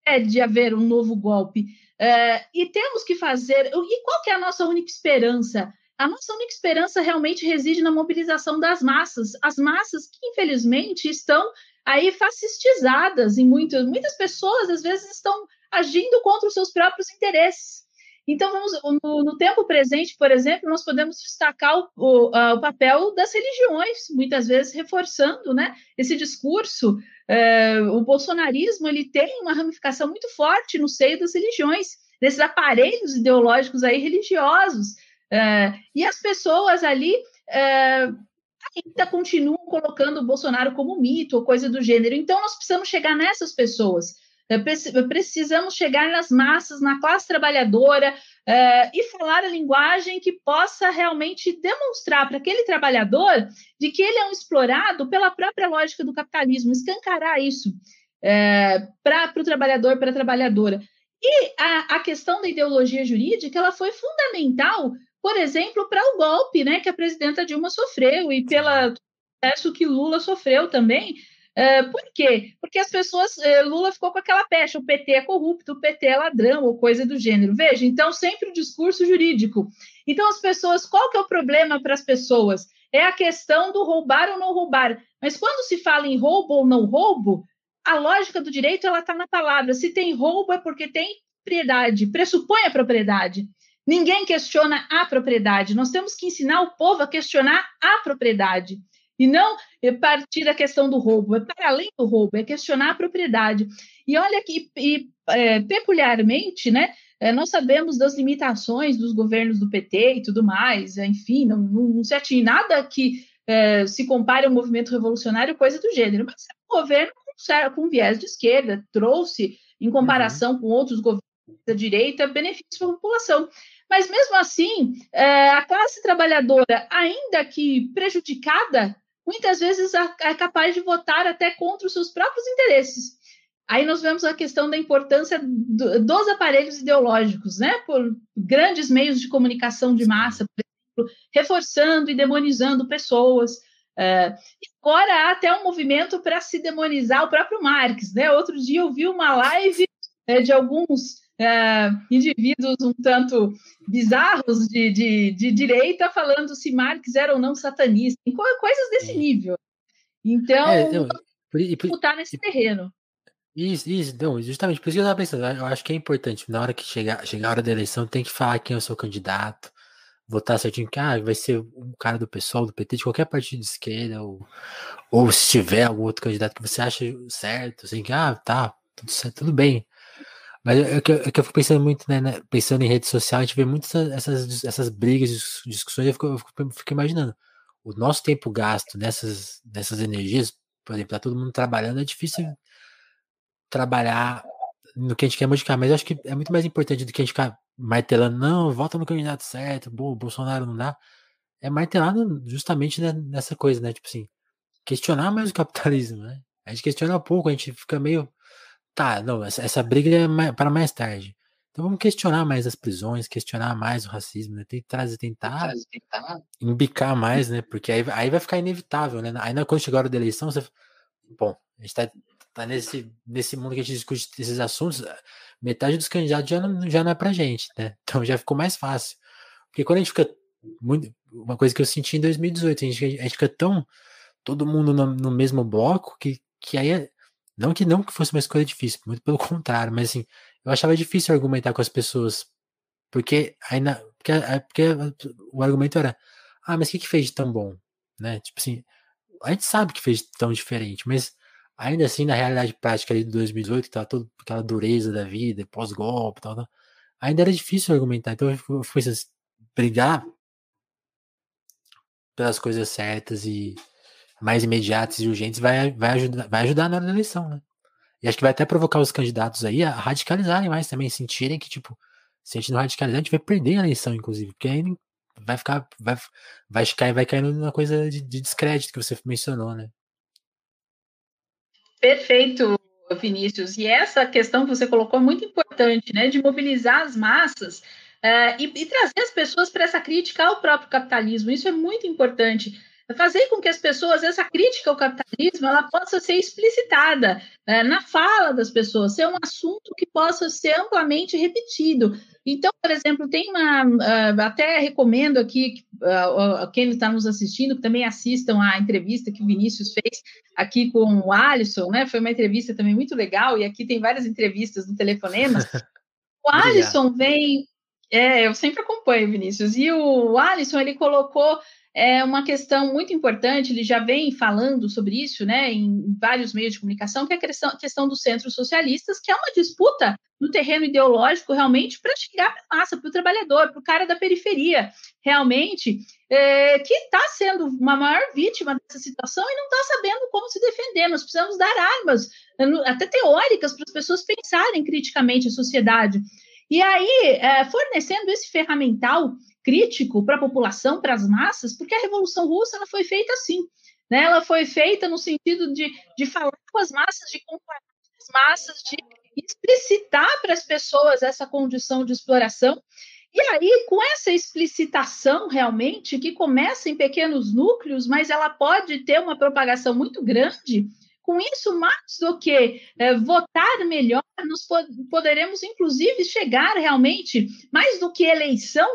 é de haver um novo golpe. É, e temos que fazer. E qual que é a nossa única esperança? a nossa única esperança realmente reside na mobilização das massas, as massas que, infelizmente, estão aí fascistizadas em muitas, muitas pessoas, às vezes, estão agindo contra os seus próprios interesses. Então, vamos, no, no tempo presente, por exemplo, nós podemos destacar o, o, o, papel das religiões, muitas vezes reforçando né, esse discurso. É, o bolsonarismo ele tem uma ramificação muito forte no seio das religiões, desses aparelhos ideológicos aí religiosos, Uh, e as pessoas ali uh, ainda continuam colocando o Bolsonaro como mito ou coisa do gênero. Então, nós precisamos chegar nessas pessoas. Uh, precisamos chegar nas massas, na classe trabalhadora, e falar a linguagem que possa realmente demonstrar para aquele trabalhador de que ele é um explorado pela própria lógica do capitalismo, escancarar isso para o trabalhador, para a trabalhadora. E a, a, questão da ideologia jurídica ela foi fundamental por exemplo, para o golpe né, que a presidenta Dilma sofreu e pelo processo que Lula sofreu também. Uh, por quê? Porque as pessoas, uh, Lula ficou com aquela pecha, o PT é corrupto, o PT é ladrão, ou coisa do gênero. Veja, então, sempre o discurso jurídico. Então, as pessoas, qual que é o problema para as pessoas? É a questão do roubar ou não roubar. Mas quando se fala em roubo ou não roubo, a lógica do direito ela está na palavra. Se tem roubo é porque tem propriedade, pressupõe a propriedade. Ninguém questiona a propriedade. Nós temos que ensinar o povo a questionar a propriedade. E não partir da questão do roubo, é para além do roubo, é questionar a propriedade. E olha que, e, é, peculiarmente, né, é, nós sabemos das limitações dos governos do PT e tudo mais, enfim, não, não, não se atinge nada que é, se compare ao movimento revolucionário, coisa do gênero, mas é um governo com, com viés de esquerda, trouxe, em comparação uhum. com outros governos da direita, benefícios para a população. Mas mesmo assim, é, a classe trabalhadora, ainda que prejudicada, muitas vezes é capaz de votar até contra os seus próprios interesses. Aí nós vemos a questão da importância do, dos aparelhos ideológicos, né? Por grandes meios de comunicação de massa, por exemplo, reforçando e demonizando pessoas. Uh, agora há até um movimento para se demonizar o próprio Marx, né? Outro dia eu vi uma live é, de alguns é, indivíduos um tanto bizarros de, de, de, direita falando se Marx era ou não satanista, coisas desse nível. Então, é, então disputar nesse terreno. Isso, isso, não, justamente por isso que eu estava pensando. Eu acho que é importante, na hora que chegar, chegar a hora da eleição, tem que falar quem é o seu candidato, votar certinho, que ah, vai ser um cara do pessoal, do PT, de qualquer partido de esquerda, ou, ou se tiver algum outro candidato que você acha certo, assim, que, ah, tá, tudo, certo, tudo bem. Mas é é que eu fico pensando muito, né, né, pensando em rede social, a gente vê muitas essas, essas brigas, discussões, eu fico, eu fico, fico imaginando, o nosso tempo gasto nessas, nessas energias, por exemplo, tá todo mundo trabalhando, é difícil trabalhar no que a gente quer modificar, mas eu acho que é muito mais importante do que a gente ficar martelando, não, volta no candidato certo, bom, Bolsonaro não dá. É martelado justamente nessa coisa, né? Tipo assim, questionar mais o capitalismo, né? A gente questiona pouco, a gente fica meio. Tá, não, essa, essa briga é para mais tarde. Então vamos questionar mais as prisões, questionar mais o racismo, né? Tentar, tentar, tentar embicar mais, né? Porque aí, aí vai ficar inevitável, né? Aí quando chegar a hora da eleição, você. Bom, a gente tá tá nesse, nesse mundo que a gente discute esses assuntos, metade dos candidatos já não, já não é pra gente, né? Então já ficou mais fácil. Porque quando a gente fica. Muito, uma coisa que eu senti em 2018, a gente, a gente fica tão. todo mundo no, no, mesmo bloco que, que aí. É, não que não que fosse uma escolha difícil, muito pelo contrário, mas assim, eu achava difícil argumentar com as pessoas. Porque aí na, porque, porque o argumento era, ah, mas o que, que fez de tão bom? Né? Tipo assim, a gente sabe que fez tão diferente, mas ainda assim, na realidade prática ali de 2018, que tava toda aquela dureza da vida, pós-golpe tal, tal, ainda era difícil argumentar. Então eu fui assim, brigar pelas coisas certas e mais imediatas e urgentes vai, vai, ajudar, vai ajudar na eleição, né? E acho que vai até provocar os candidatos aí a radicalizarem mais também, sentirem que, tipo, se a gente não radicalizar, a gente vai perder a eleição, inclusive, porque aí vai ficar, vai, vai cair, vai cair numa coisa de, de descrédito que você mencionou, né? Perfeito, Vinícius. E essa questão que você colocou é muito importante, né? De mobilizar as massas uh, e, e, trazer as pessoas para essa crítica ao próprio capitalismo. Isso é muito importante fazer com que as pessoas, essa crítica ao capitalismo, ela possa ser explicitada é, na fala das pessoas, ser um assunto que possa ser amplamente repetido. Então, por exemplo, tem uma, uh, até recomendo aqui, uh, quem está nos assistindo, que também assistam a entrevista que o Vinícius fez aqui com o Alisson, né? Foi uma entrevista também muito legal, e aqui tem várias entrevistas no Telefonema. O Alisson vem, é, eu sempre acompanho, Vinícius, e o Alisson, ele colocou é uma questão muito importante, ele já vem falando sobre isso, né, em vários meios de comunicação, que é a questão, questão dos centros socialistas, que é uma disputa no terreno ideológico, realmente, para chegar para a massa, para o trabalhador, para o cara da periferia, realmente, é, que está sendo uma maior vítima dessa situação e não está sabendo como se defender. Nós precisamos dar armas, até teóricas, para as pessoas pensarem criticamente a sociedade. E aí, é, fornecendo esse ferramental crítico para a população, para as massas, porque a Revolução Russa ela foi feita assim. Né? Ela foi feita no sentido de, de falar com as massas, de comparar com as massas, de explicitar para as pessoas essa condição de exploração. E aí, com essa explicitação realmente, que começa em pequenos núcleos, mas ela pode ter uma propagação muito grande, com isso, mais do que é, votar melhor, nós poderemos, inclusive, chegar realmente, mais do que eleição,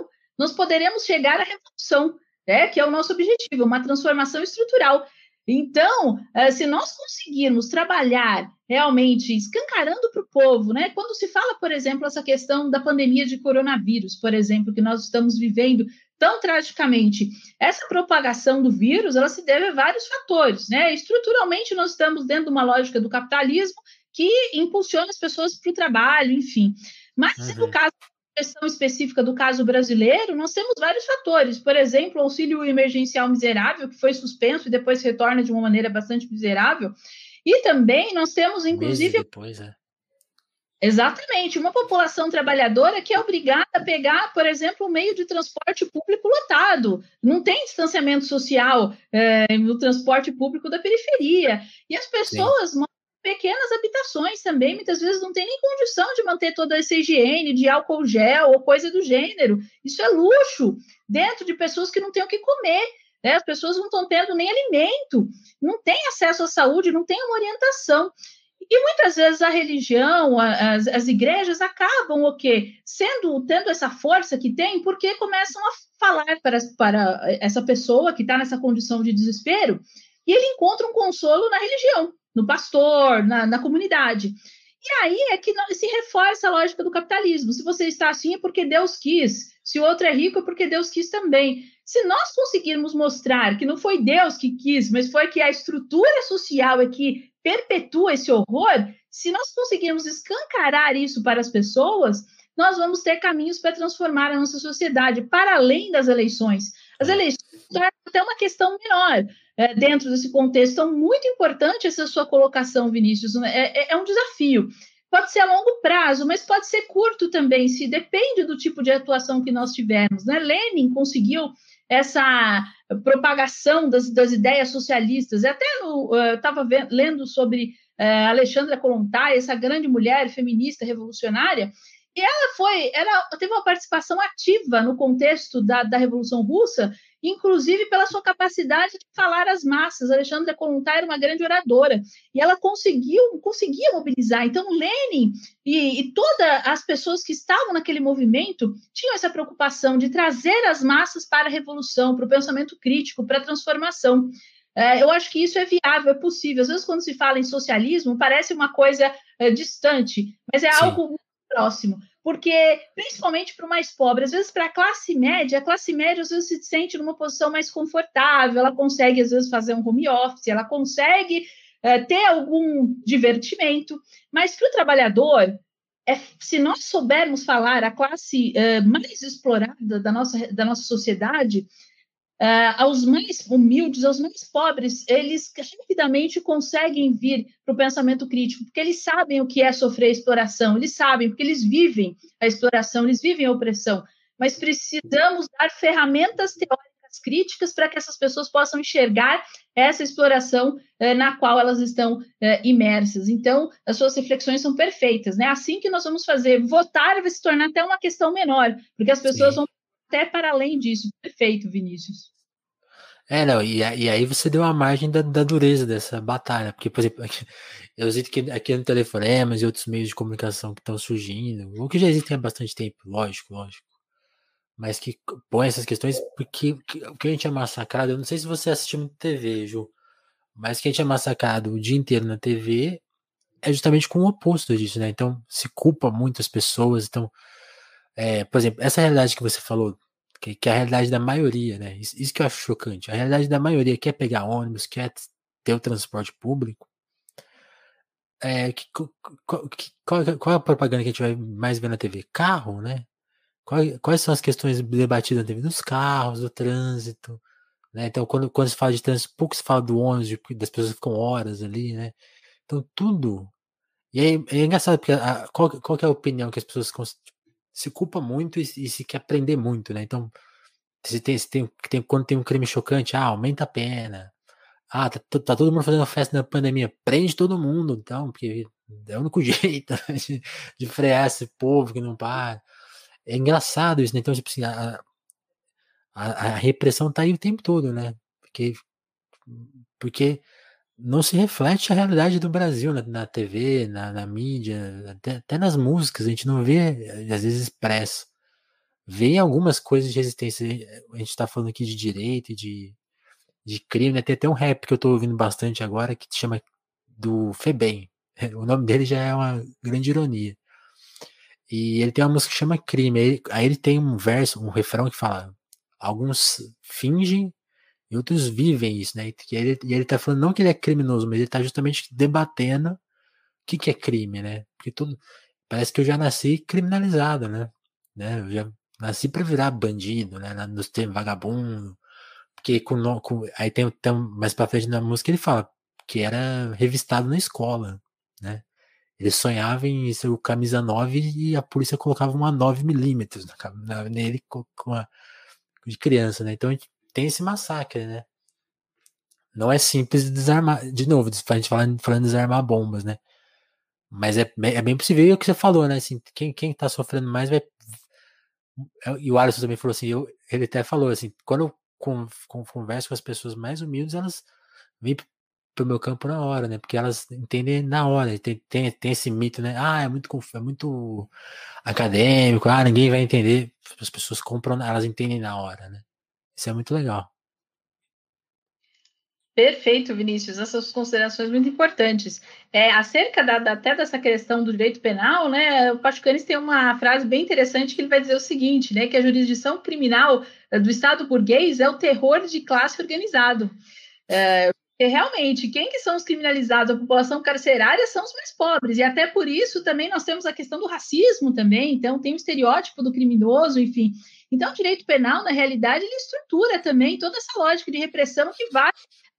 nós poderemos chegar à revolução, né, que é o nosso objetivo, uma transformação estrutural. Então, eh, se nós conseguirmos trabalhar realmente escancarando para o povo, né? Quando se fala, por exemplo, essa questão da pandemia de coronavírus, por exemplo, que nós estamos vivendo tão tragicamente, essa propagação do vírus, ela se deve a vários fatores, né? Estruturalmente, nós estamos dentro de uma lógica do capitalismo que impulsiona as pessoas para o trabalho, enfim. Mas uhum. no caso questão específica do caso brasileiro, nós temos vários fatores. Por exemplo, o auxílio emergencial miserável, que foi suspenso e depois retorna de uma maneira bastante miserável. E também nós temos, inclusive. depois, é. Exatamente, uma população trabalhadora que é obrigada a pegar, por exemplo, o meio de transporte público lotado. Não tem distanciamento social é, no transporte público da periferia. E as pessoas Sim pequenas habitações também, muitas vezes não tem nem condição de manter toda essa higiene de álcool gel ou coisa do gênero. Isso é luxo dentro de pessoas que não têm o que comer. Né? As pessoas não estão tendo nem alimento, não têm acesso à saúde, não têm uma orientação. E muitas vezes a religião, as, as igrejas acabam o quê? Sendo, tendo essa força que tem, porque começam a falar para, para essa pessoa que está nessa condição de desespero, e ele encontra um consolo na religião no pastor, na, na comunidade. E aí é que se reforça a lógica do capitalismo. Se você está assim é porque Deus quis. Se o outro é rico é porque Deus quis também. Se nós conseguirmos mostrar que não foi Deus que quis, mas foi que a estrutura social é que perpetua esse horror, se nós conseguirmos escancarar isso para as pessoas, nós vamos ter caminhos para transformar a nossa sociedade para além das eleições. As eleições até uma questão menor é, dentro desse contexto. Então, muito importante essa sua colocação, Vinícius. É, é, é um desafio. Pode ser a longo prazo, mas pode ser curto também, se depende do tipo de atuação que nós tivermos. Né? Lenin conseguiu essa propagação das, das ideias socialistas. Até estava lendo sobre uh, Alexandra Kolontai, essa grande mulher feminista revolucionária, e ela foi, ela teve uma participação ativa no contexto da, da Revolução Russa inclusive pela sua capacidade de falar às massas. Alexandra Kolontai era uma grande oradora e ela conseguiu, conseguia mobilizar. Então, Lenin e, e todas as pessoas que estavam naquele movimento tinham essa preocupação de trazer as massas para a revolução, para o pensamento crítico, para a transformação. É, eu acho que isso é viável, é possível. Às vezes, quando se fala em socialismo, parece uma coisa é, distante, mas é Sim. algo muito próximo porque principalmente para o mais pobre, às vezes para a classe média, a classe média às vezes se sente numa posição mais confortável, ela consegue às vezes fazer um home office, ela consegue é, ter algum divertimento, mas para o trabalhador, é, se nós soubermos falar a classe é, mais explorada da nossa, da nossa sociedade, Uh, aos mais humildes, aos mais pobres, eles rapidamente conseguem vir para o pensamento crítico, porque eles sabem o que é sofrer exploração, eles sabem, porque eles vivem a exploração, eles vivem a opressão. Mas precisamos dar ferramentas teóricas críticas para que essas pessoas possam enxergar essa exploração uh, na qual elas estão uh, imersas. Então, as suas reflexões são perfeitas, né? Assim que nós vamos fazer, votar vai se tornar até uma questão menor, porque as pessoas Sim. vão até para além disso. Perfeito, Vinícius. É, não, e, e aí você deu a margem da, da dureza dessa batalha, porque, por exemplo, aqui, eu sinto que aqui no Telefonemas e outros meios de comunicação que estão surgindo, ou que já existem há bastante tempo, lógico, lógico, mas que põem essas questões, porque o que a gente é massacrado, eu não sei se você assistiu muito TV, Ju, mas que a gente é massacrado o dia inteiro na TV é justamente com o oposto disso, né? Então, se culpa muitas pessoas, então, é, por exemplo, essa realidade que você falou que, que é a realidade da maioria, né? Isso, isso, que eu acho chocante. A realidade da maioria quer pegar ônibus, quer ter o transporte público. É, que, qual, qual, qual, é a propaganda que a gente vai mais ver na TV? Carro, né? Quais, quais são as questões debatidas na TV? Dos carros, do trânsito. Né? Então, quando, quando se fala de trânsito, pouco se fala do ônibus, das pessoas ficam horas ali, né? Então, tudo. E é, é engraçado, porque a, qual, qual é a opinião que as pessoas se culpa muito e, e, se quer aprender muito, né? Então, se tem, se tem, tem, quando tem um crime chocante, ah, aumenta a pena. Ah, tá, tá todo mundo fazendo festa na pandemia, prende todo mundo, então, porque é o único jeito né, de, de frear esse povo que não para. É engraçado isso, né? Então, tipo assim, a, a, a repressão tá aí o tempo todo, né? Porque, porque não se reflete a realidade do Brasil na, na TV, na, na mídia, até, até, nas músicas, a gente não vê, às vezes, expresso. Vê algumas coisas de resistência, a gente está falando aqui de direito de, de crime, né? Tem até um rap que eu tô ouvindo bastante agora que chama do Febem. O nome dele já é uma grande ironia. E ele tem uma música que chama Crime. Aí ele tem um verso, um refrão que fala: alguns fingem e outros vivem isso, né? E ele, e ele tá falando não que ele é criminoso, mas ele tá justamente debatendo o que, que é crime, né? Porque tudo. Parece que eu já nasci criminalizado, né? né? Eu já nasci para virar bandido, né? Nos termos vagabundo. Porque com, com, aí tem, tem mais pra frente na música ele fala que era revistado na escola, né? Ele sonhava em ser o camisa 9 e a polícia colocava uma 9 milímetros nele com uma, de criança, né? Então a gente tem esse massacre, né? Não é simples desarmar, de novo, a gente falando, falando desarmar bombas, né? Mas é, é bem possível é o que você falou, né? Assim, quem, quem tá sofrendo mais vai. E o Alisson também falou assim, eu, ele até falou assim, quando eu converso com as pessoas mais humildes, elas vêm pro meu campo na hora, né? Porque elas entendem na hora. Tem, tem, tem esse mito, né? Ah, é muito, é muito acadêmico, ah, ninguém vai entender. As pessoas compram, elas entendem na hora, né? Isso é muito legal. Perfeito, Vinícius. Essas considerações muito importantes. É, acerca da, da, até dessa questão do direito penal, né, o Pachucanes tem uma frase bem interessante que ele vai dizer o seguinte, né, que a jurisdição criminal eh, do Estado burguês é o terror de classe organizado. É, realmente, quem que são os criminalizados? A população carcerária são os mais pobres, e até por isso também nós temos a questão do racismo também, então tem o estereótipo do criminoso, enfim. Então, o direito penal, na realidade, ele estrutura também toda essa lógica de repressão que vai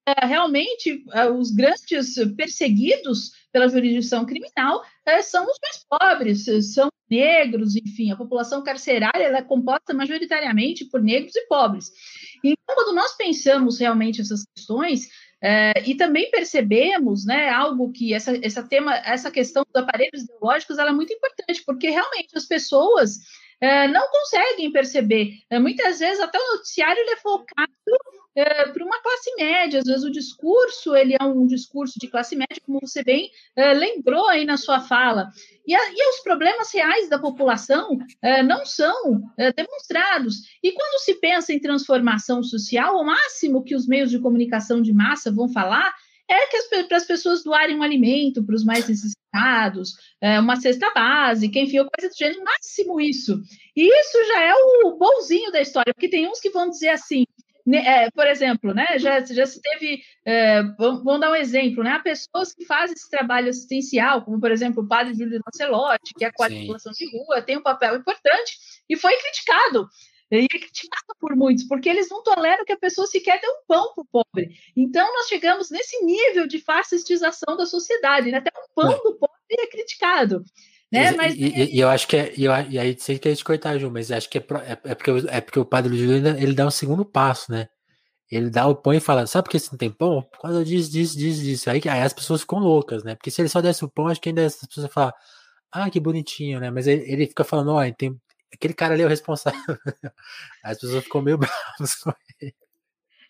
é, realmente é, os grandes perseguidos pela jurisdição criminal é, são os mais pobres, são negros, enfim, a população carcerária é composta majoritariamente por negros e pobres. Então, quando nós pensamos realmente essas questões, é, e também percebemos, né, algo que essa, essa tema, essa questão dos aparelhos ideológicos, ela é muito importante, porque realmente as pessoas é, não conseguem perceber. É, muitas vezes até o noticiário é focado é, para uma classe média. Às vezes o discurso ele é um discurso de classe média, como você bem é, lembrou aí na sua fala. E, a, e, os problemas reais da população é, não são é, demonstrados. E quando se pensa em transformação social, o máximo que os meios de comunicação de massa vão falar é que para as pessoas doarem um alimento para os mais necessitados, é, uma cesta básica, enfim, coisa do gênero, máximo isso. E isso já é o bonzinho da história, porque tem uns que vão dizer assim, é, por exemplo, né, já, já se teve, é, vamos, dar um exemplo, né, há pessoas que fazem esse trabalho assistencial, como, por exemplo, o padre Júlio Lancelotti, que é a qualificação de rua, tem um papel importante e foi criticado. E é criticado por muitos, porque eles não toleram que a pessoa sequer dê um pão para o pobre. Então, nós chegamos nesse nível de fascistização da sociedade, né? até o pão é. do pobre é criticado. Né? Mas... E, e, e, eu acho que é. E, eu, e aí sei que é te cortar, Ju, mas acho que é, é, é, porque, é porque o padre Júlio ele dá um segundo passo, né? Ele dá o pão e fala, sabe por que você não tem pão? Por causa disso, disso, disso, disso. Aí, aí as pessoas ficam loucas, né? Porque se ele só desse o pão, acho que ainda as pessoas falam, ah, que bonitinho, né? Mas ele, ele fica falando, ó, tem, aquele cara ali é o responsável. as pessoas ficam meio bravas com ele.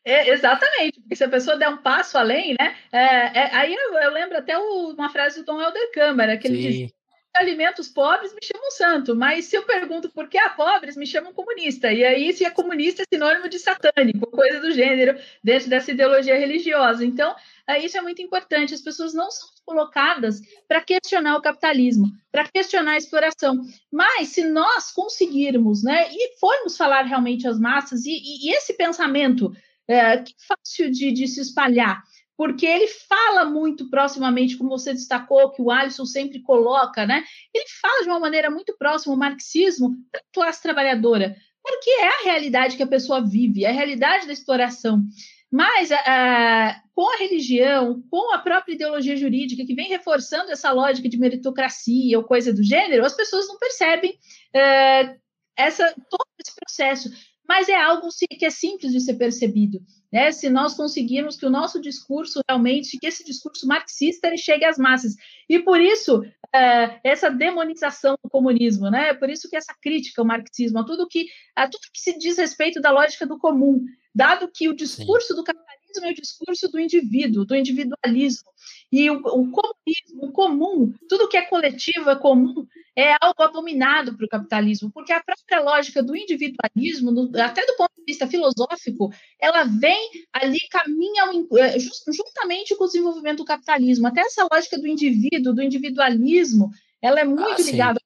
É, exatamente, porque se a pessoa der um passo além, né? É, é, aí eu, eu, lembro até o, uma frase do Tom Helder Câmara, que ele Sim. diz alimentos pobres me chamam santo, mas se eu pergunto por que há pobres, me chamam comunista. E aí, se é comunista, é sinônimo de satânico, coisa do gênero, dentro dessa ideologia religiosa. Então, isso é muito importante. As pessoas não são colocadas para questionar o capitalismo, para questionar a exploração. Mas, se nós conseguirmos, né, e formos falar realmente às massas, e, e, e esse pensamento é, é fácil de, de se espalhar, porque ele fala muito proximamente, como você destacou, que o Alisson sempre coloca, né? Ele fala de uma maneira muito próxima o marxismo da classe trabalhadora, porque é a realidade que a pessoa vive, é a realidade da exploração. Mas a, com a religião, com a própria ideologia jurídica, que vem reforçando essa lógica de meritocracia ou coisa do gênero, as pessoas não percebem é, essa, todo esse processo. Mas é algo que é simples de ser percebido né? Se nós conseguirmos que o nosso discurso realmente, que esse discurso marxista ele chegue às massas. E por isso é, essa demonização do comunismo, né? Por isso que essa crítica ao marxismo, a tudo que a tudo que se diz respeito da lógica do comum, dado que o discurso Sim. do capitalismo é o discurso do indivíduo, do individualismo. E o, o comunismo, o comum, tudo que é coletivo, é comum, é algo abominado para o capitalismo, porque a própria lógica do individualismo, até do ponto de vista filosófico, ela vem ali, caminha é, just, juntamente com o desenvolvimento do capitalismo. Até essa lógica do indivíduo, do individualismo, ela é muito ah, ligada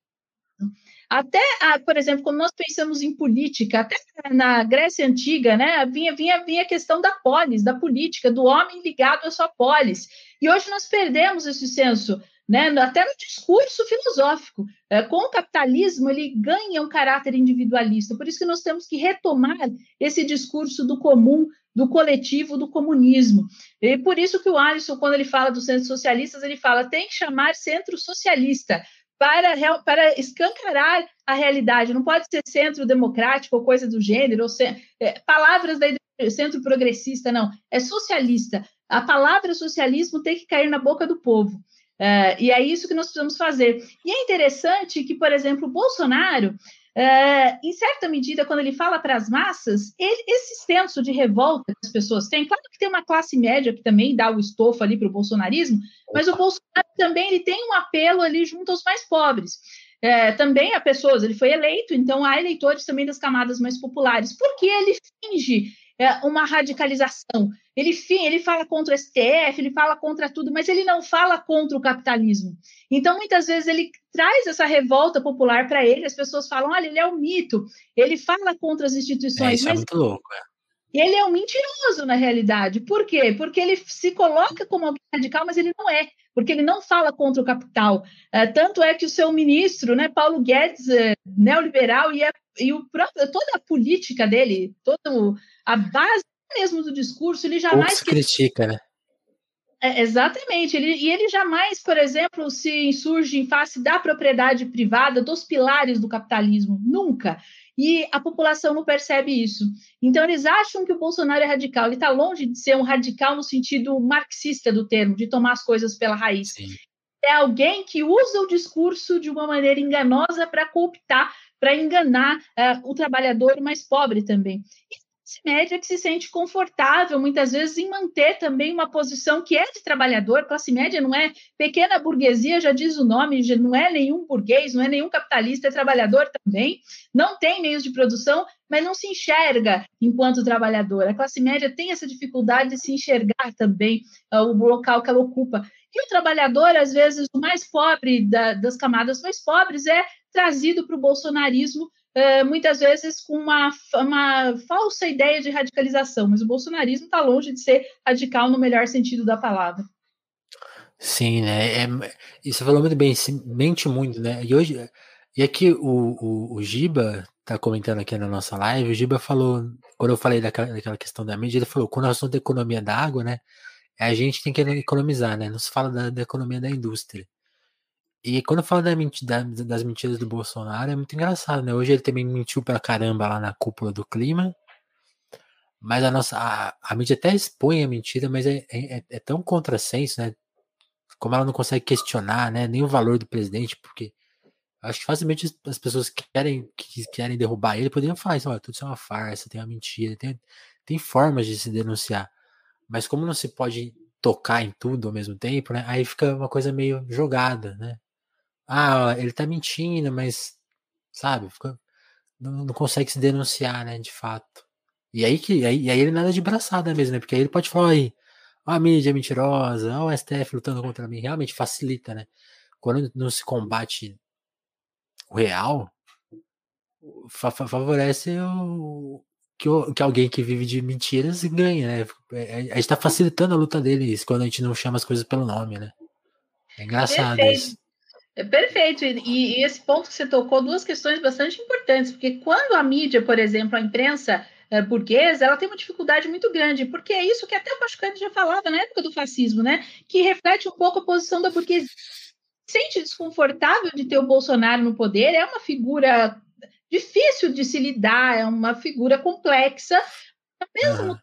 até, ah, por exemplo, quando nós pensamos em política, até na Grécia Antiga, né, vinha, vinha, vinha a questão da polis, da política, do homem ligado à sua polis. E hoje nós perdemos esse senso, né, até no discurso filosófico. É, com o capitalismo, ele ganha um caráter individualista. Por isso que nós temos que retomar esse discurso do comum, do coletivo, do comunismo. E por isso que o Alisson, quando ele fala dos centros socialistas, ele fala tem que chamar centro socialista, para, para escancarar a realidade. Não pode ser centro democrático ou coisa do gênero, ou ser, é, palavras da centro progressista, não. É socialista. A palavra socialismo tem que cair na boca do povo. É, e é isso que nós precisamos fazer. E é interessante que, por exemplo, o Bolsonaro Uh, em certa medida, quando ele fala para as massas, ele, esse senso de revolta que as pessoas têm, claro que tem uma classe média que também dá o estofo ali para o bolsonarismo, mas o Bolsonaro também ele tem um apelo ali junto aos mais pobres. É, também há pessoas, ele foi eleito, então há eleitores também das camadas mais populares, porque ele finge é, uma radicalização. Ele, ele fala contra o STF, ele fala contra tudo, mas ele não fala contra o capitalismo. Então, muitas vezes, ele traz essa revolta popular para ele, as pessoas falam, olha, ele é um mito, ele fala contra as instituições. É, isso é mas... é muito louco, é. Ele é um mentiroso, na realidade. Por quê? Porque ele se coloca como alguém radical, mas ele não é, porque ele não fala contra o capital. É, tanto é que o seu ministro, né, Paulo Guedes, é, neoliberal, e, a, e o próprio, toda a política dele, toda a base mesmo do discurso, ele jamais. Pouco se critica, né? É, exatamente. Ele, e ele jamais, por exemplo, se insurge em face da propriedade privada, dos pilares do capitalismo. Nunca. E a população não percebe isso. Então, eles acham que o Bolsonaro é radical. Ele está longe de ser um radical no sentido marxista do termo, de tomar as coisas pela raiz. Sim. É alguém que usa o discurso de uma maneira enganosa para cooptar, para enganar uh, o trabalhador mais pobre também. E classe média que se sente confortável, muitas vezes, em manter também uma posição que é de trabalhador. Classe média não é pequena burguesia, já diz o nome, não é nenhum burguês, não é nenhum capitalista, é trabalhador também. Não tem meios de produção, mas não se enxerga enquanto trabalhador. A classe média tem essa dificuldade de se enxergar também uh, o local que ela ocupa. E o trabalhador, às vezes, o mais pobre da, das camadas mais pobres, é trazido para o bolsonarismo muitas vezes com uma, uma falsa ideia de radicalização, mas o bolsonarismo está longe de ser radical no melhor sentido da palavra. Sim, né? É, você falou muito bem, mente muito, né? E hoje, e aqui o, o, o Giba tá comentando aqui na nossa live, o Giba falou, quando eu falei daquela, daquela questão da mídia, ele falou, quando nós falamos da economia da água, né? A gente tem que economizar, né? Não se fala da, da economia da indústria. E quando eu falo da da, das mentiras do Bolsonaro, é muito engraçado, né? Hoje ele também mentiu pra caramba lá na cúpula do clima. Mas a nossa. A, a mídia até expõe a mentira, mas é, é, é tão contrassenso, né? Como ela não consegue questionar, né? Nem o valor do presidente, porque acho que facilmente as pessoas que querem, que querem derrubar ele poderiam falar isso, olha, tudo isso é uma farsa, tem uma mentira, tem, tem formas de se denunciar. Mas como não se pode tocar em tudo ao mesmo tempo, né? Aí fica uma coisa meio jogada, né? Ah, ele tá mentindo, mas, sabe, fica, não, não, consegue se denunciar, né, de fato. E aí que aí, aí ele nada de braçada mesmo, né? Porque aí ele pode falar aí, ó, a mídia é mentirosa, ó, o STF lutando contra mim, realmente facilita, né? Quando não se combate o real, fa favorece o, que, o, que alguém que vive de mentiras ganha, né? É, a gente tá facilitando a luta deles quando a gente não chama as coisas pelo nome, né? É engraçado Perfeito. isso. É perfeito. E, e, esse ponto que você tocou, duas questões bastante importantes, porque quando a mídia, por exemplo, a imprensa é, burguesa, ela tem uma dificuldade muito grande, porque é isso que até o Pachucani já falava na época do fascismo, né? Que reflete um pouco a posição da burguesia. Sente desconfortável de ter o Bolsonaro no poder, é uma figura difícil de se lidar, é uma figura complexa, ao mesmo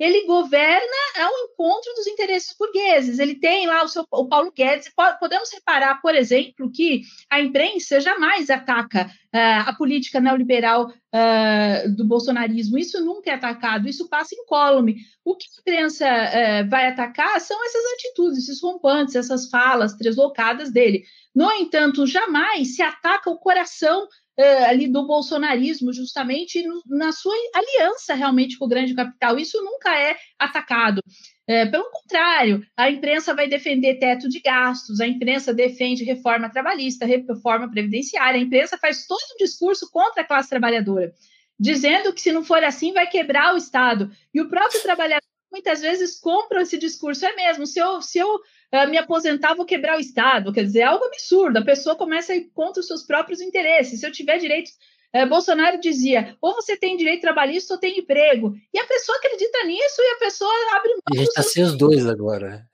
ele governa ao encontro dos interesses burgueses. Ele tem lá o seu o Paulo Guedes. Podemos reparar, por exemplo, que a imprensa jamais ataca uh, a política neoliberal uh, do bolsonarismo. Isso nunca é atacado, isso passa incólume. O que a imprensa uh, vai atacar são essas atitudes, esses rompantes, essas falas deslocadas dele. No entanto, jamais se ataca o coração uh, ali do bolsonarismo, justamente no, na sua aliança realmente com o grande capital. Isso nunca é atacado. É, pelo contrário, a imprensa vai defender teto de gastos, a imprensa defende reforma trabalhista, reforma previdenciária, a imprensa faz todo um discurso contra a classe trabalhadora, dizendo que se não for assim vai quebrar o Estado. E o próprio trabalhador muitas vezes compra esse discurso. É mesmo, se eu, se eu uh, me aposentar, vou quebrar o Estado. Quer dizer, é algo absurdo. A pessoa começa a ir contra os seus próprios interesses. Se eu tiver direitos. Uh, Bolsonaro dizia: ou você tem direito trabalhista ou tem emprego. E a pessoa acredita nisso e a pessoa abre mão. E a gente está sem os dois agora.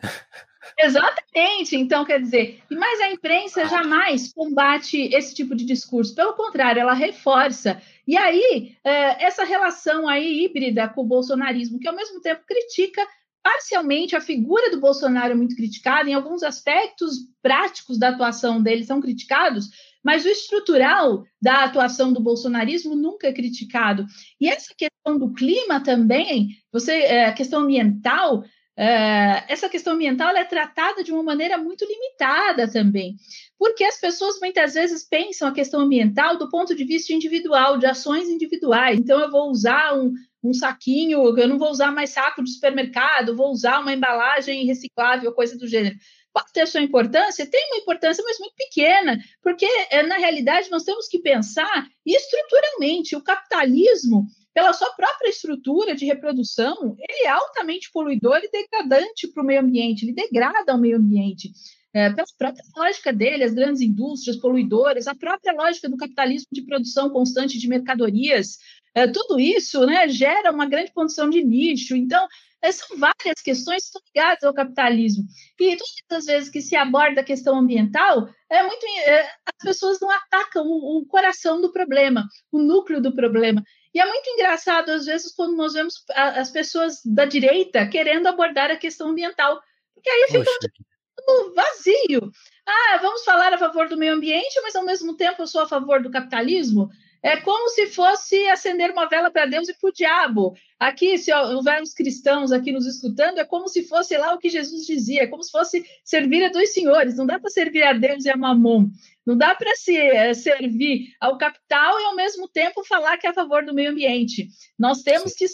Exatamente. Então, quer dizer, mas a imprensa jamais combate esse tipo de discurso. Pelo contrário, ela reforça. E aí, é, essa relação aí híbrida com o bolsonarismo, que ao mesmo tempo critica parcialmente a figura do Bolsonaro é muito criticada, em alguns aspectos práticos da atuação dele são criticados, mas o estrutural da atuação do bolsonarismo nunca é criticado. E essa questão do clima também, você, é, a questão ambiental, é, essa questão ambiental é tratada de uma maneira muito limitada também, porque as pessoas muitas vezes pensam a questão ambiental do ponto de vista individual, de ações individuais. Então, eu vou usar um, um saquinho, eu não vou usar mais saco de supermercado, vou usar uma embalagem reciclável, coisa do gênero. Pode ter sua importância? Tem uma importância, mas muito pequena, porque eh, na realidade nós temos que pensar estruturalmente o capitalismo, pela sua própria estrutura de reprodução, ele é altamente poluidor e degradante para o meio ambiente, ele degrada o meio ambiente. É, pela própria lógica dele, as grandes indústrias poluidoras, a própria lógica do capitalismo de produção constante de mercadorias, é, tudo isso né, gera uma grande condição de lixo. Então, é, são várias questões que estão ligadas ao capitalismo. E todas as vezes que se aborda a questão ambiental, é muito, é, as pessoas não atacam o, o, coração do problema, o núcleo do problema. E é muito engraçado, às vezes, quando nós vemos as pessoas da direita querendo abordar a questão ambiental, porque aí fica um vazio. Ah, vamos falar a favor do meio ambiente, mas ao mesmo tempo eu sou a favor do capitalismo. É como se fosse acender uma vela para Deus e para o diabo. Aqui, se houver uns cristãos aqui nos escutando, é como se fosse lá o que Jesus dizia, é como se fosse servir a dois senhores. Não dá para servir a Deus e a Mamon. Não dá para se é, servir ao capital e ao mesmo tempo falar que é a favor do meio ambiente. Nós temos que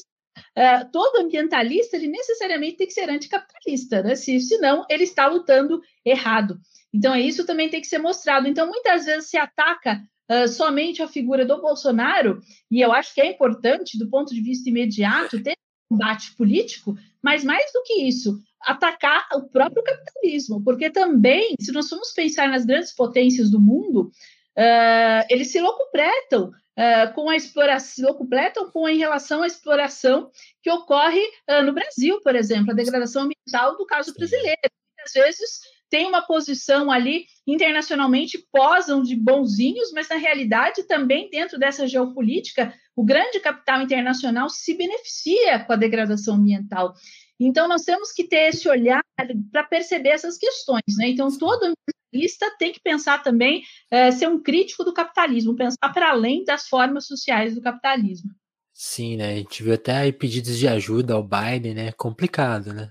Uh, todo ambientalista ele necessariamente tem que ser anticapitalista, né? Se, senão ele está lutando errado. Então, é isso também tem que ser mostrado. Então, muitas vezes se ataca uh, somente a figura do Bolsonaro, e eu acho que é importante, do ponto de vista imediato, ter um combate político, mas mais do que isso, atacar o próprio capitalismo, porque também, se nós formos pensar nas grandes potências do mundo, uh, eles se locupletam uh, com a exploração, se locupletam com em relação à exploração que ocorre uh, no Brasil, por exemplo, a degradação ambiental do caso brasileiro. Muitas vezes tem uma posição ali internacionalmente, posam de bonzinhos, mas na realidade também dentro dessa geopolítica, o grande capital internacional se beneficia com a degradação ambiental. Então, nós temos que ter esse olhar para perceber essas questões. Né? Então, todo ambientalista tem que pensar também, é, ser um crítico do capitalismo, pensar para além das formas sociais do capitalismo. Sim, né? A gente viu até aí pedidos de ajuda ao Biden, né? Complicado, né?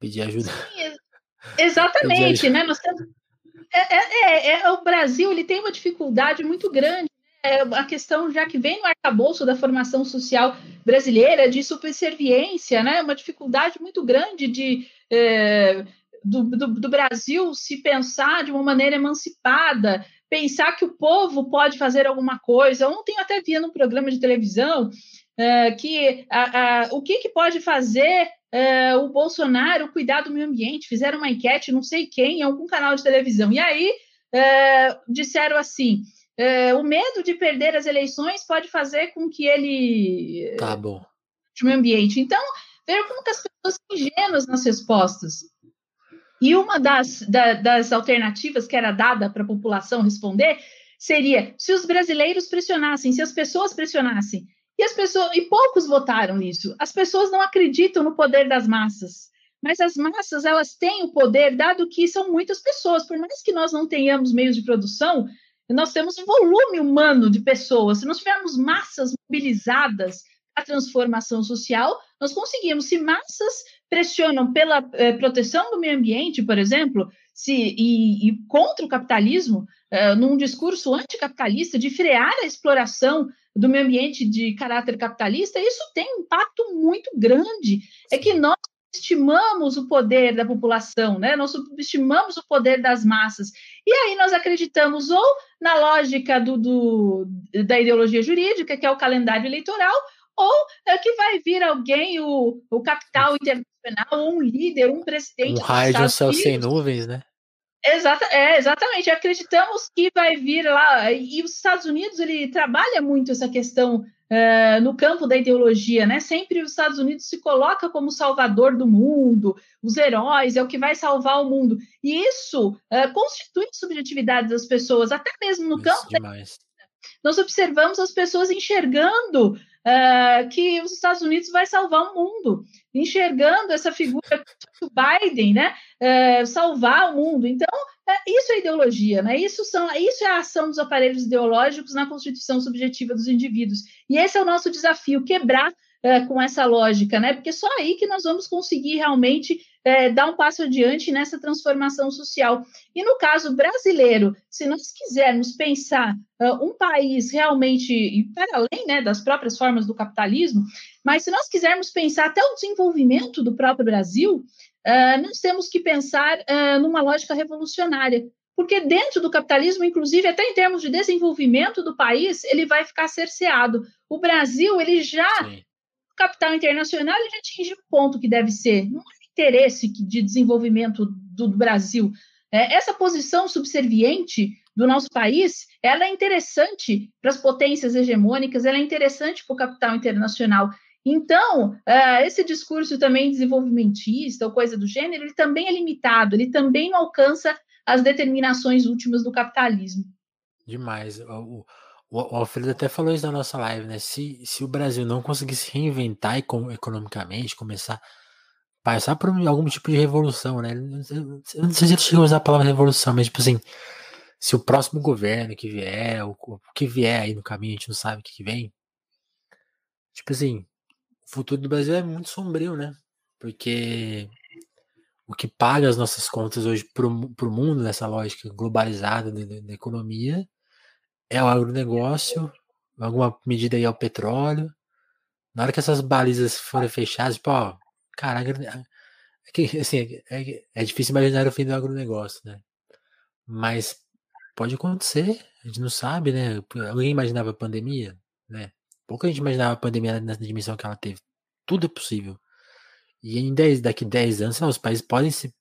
Pedir ajuda. Sim, Exatamente, né? Nós é, é, é, é, o Brasil ele tem uma dificuldade muito grande. Né? A questão, já que vem no arcabouço da formação social brasileira, de superserviência, né? uma dificuldade muito grande de, é, do, do, do Brasil se pensar de uma maneira emancipada, pensar que o povo pode fazer alguma coisa. Ontem eu até via num programa de televisão é, que a, o que, que pode fazer uh, o Bolsonaro cuidar do meio ambiente, fizeram uma enquete, não sei quem, em algum canal de televisão. E aí uh, disseram assim: uh, o medo de perder as eleições pode fazer com que ele. Tá bom. De meio ambiente. Então, veja como que as pessoas são ingênuas nas respostas. E uma das, da, das alternativas que era dada para a população responder seria: se os brasileiros pressionassem, se as pessoas pressionassem. E as pessoas, e poucos votaram nisso. As pessoas não acreditam no poder das massas. Mas as massas, elas têm o poder, dado que são muitas pessoas. Por mais que nós não tenhamos meios de produção, nós temos um volume humano de pessoas. Se nós tivermos massas mobilizadas a transformação social, nós conseguimos. Se massas pressionam pela eh, proteção do meio ambiente, por exemplo, se, e, e contra o capitalismo, eh, num discurso anticapitalista, de frear a exploração do meio ambiente de caráter capitalista, isso tem um impacto muito grande. É que nós subestimamos o poder da população, né? Nós subestimamos o poder das massas. E aí nós acreditamos ou na lógica do, do da ideologia jurídica, que é o calendário eleitoral, ou é que vai vir alguém, o, o capital internacional, um líder, um presidente. Um raio de céu sem nuvens, né? Exata, é, exatamente. Acreditamos que vai vir lá. E os Estados Unidos ele trabalha muito essa questão uh, no campo da ideologia, né? Sempre os Estados Unidos se coloca como salvador do mundo, os heróis, é o que vai salvar o mundo. E isso uh, constitui subjetividade das pessoas, até mesmo no isso campo. Demais. Nós observamos as pessoas enxergando uh, que os Estados Unidos vai salvar o mundo, enxergando essa figura do Biden, né? Uh, salvar o mundo. Então, uh, isso é ideologia, né? Isso, são, isso é a ação dos aparelhos ideológicos na constituição subjetiva dos indivíduos. E esse é o nosso desafio, quebrar com essa lógica, né? Porque só aí que nós vamos conseguir realmente é, dar um passo adiante nessa transformação social. E no caso brasileiro, se nós quisermos pensar uh, um país realmente, e para além né, das próprias formas do capitalismo, mas se nós quisermos pensar até o desenvolvimento do próprio Brasil, uh, nós temos que pensar uh, numa lógica revolucionária. Porque dentro do capitalismo, inclusive, até em termos de desenvolvimento do país, ele vai ficar cerceado. O Brasil, ele já, Sim. o capital internacional, ele já atingiu o ponto que deve ser. Não interesse de desenvolvimento do Brasil. É, essa posição subserviente do nosso país, ela é interessante para as potências hegemônicas, ela é interessante para o capital internacional. Então, uh, esse discurso também desenvolvimentista ou coisa do gênero, ele também é limitado, ele também não alcança as determinações últimas do capitalismo. Demais. O, o, o Alfredo até falou isso na nossa live, né? Se, se o Brasil não conseguisse reinventar economicamente, começar passar por algum tipo de revolução, né? Eu não sei se ele chegou a usar a palavra revolução, mas tipo assim, se o próximo governo que vier, o, o que vier aí no caminho, a gente não sabe o que, que vem. Tipo assim, o futuro do Brasil é muito sombrio, né? Porque o que paga as nossas contas hoje pro, pro mundo, nessa lógica globalizada da, economia, é o agronegócio, alguma medida aí é o petróleo. Na hora que essas balizas forem fechadas, tipo, ó, Cara, é assim, é, é difícil imaginar o fim do agronegócio, né? Mas pode acontecer, a gente não sabe, né? Alguém imaginava a pandemia, né? Pouca gente imaginava a pandemia nessa dimensão que ela teve. Tudo é possível. E em 10, daqui 10 anos, os países podem se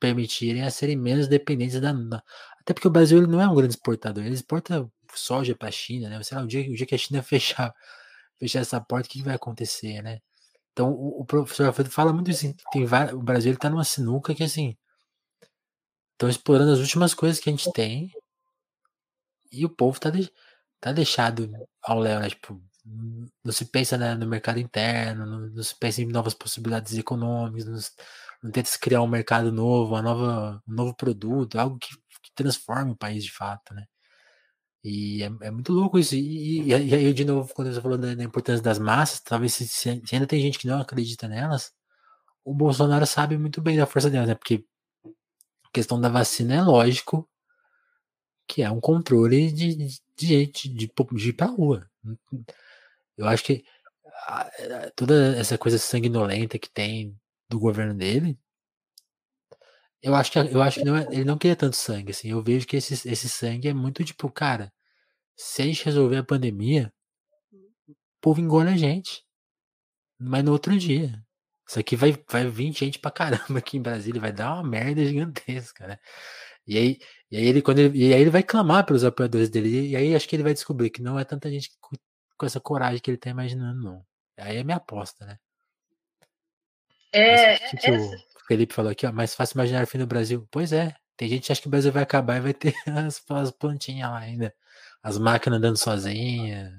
permitirem a serem menos dependentes da. Até porque o Brasil ele não é um grande exportador, ele exporta soja para a China, né? Sei lá, o dia, o dia que a China fechar, fechar essa porta, o que vai acontecer, né? Então, o, o professor Alfredo fala muito assim, tem o Brasil está numa sinuca que assim, estão explorando as últimas coisas que a gente tem e o povo está de, tá deixado ao léu, né? Tipo, não se pensa né, no mercado interno, não, não, se pensa em novas possibilidades econômicas, não, não tenta se criar um mercado novo, uma nova, um novo produto, algo que, que transforme o país de fato, né? E é, é, muito louco isso. E, e, aí, de novo, quando você falou da, da importância das massas, talvez se, se, ainda tem gente que não acredita nelas, o Bolsonaro sabe muito bem da força delas, né? Porque a questão da vacina é lógico que é um controle de, de, gente de, de, ir pra rua. Eu acho que a, toda essa coisa sanguinolenta que tem do governo dele, eu acho que, eu acho que não é, ele não queria tanto sangue, assim. Eu vejo que esse, esse sangue é muito tipo, cara, se a gente resolver a pandemia, o povo engole a gente. Mas no outro dia. Isso aqui vai, vai vir gente pra caramba aqui em Brasília, vai dar uma merda gigantesca, né? E aí, e aí ele quando ele, e aí ele vai clamar pelos apoiadores dele, e aí acho que ele vai descobrir que não é tanta gente com, com essa coragem que ele tá imaginando, não. Aí é minha aposta, né? É, Mas, essa, Felipe falou aqui, ó, mais fácil imaginar o fim do Brasil. Pois é, tem gente que acha que o Brasil vai acabar e vai ter as, as plantinhas lá ainda. As máquinas andando sozinha,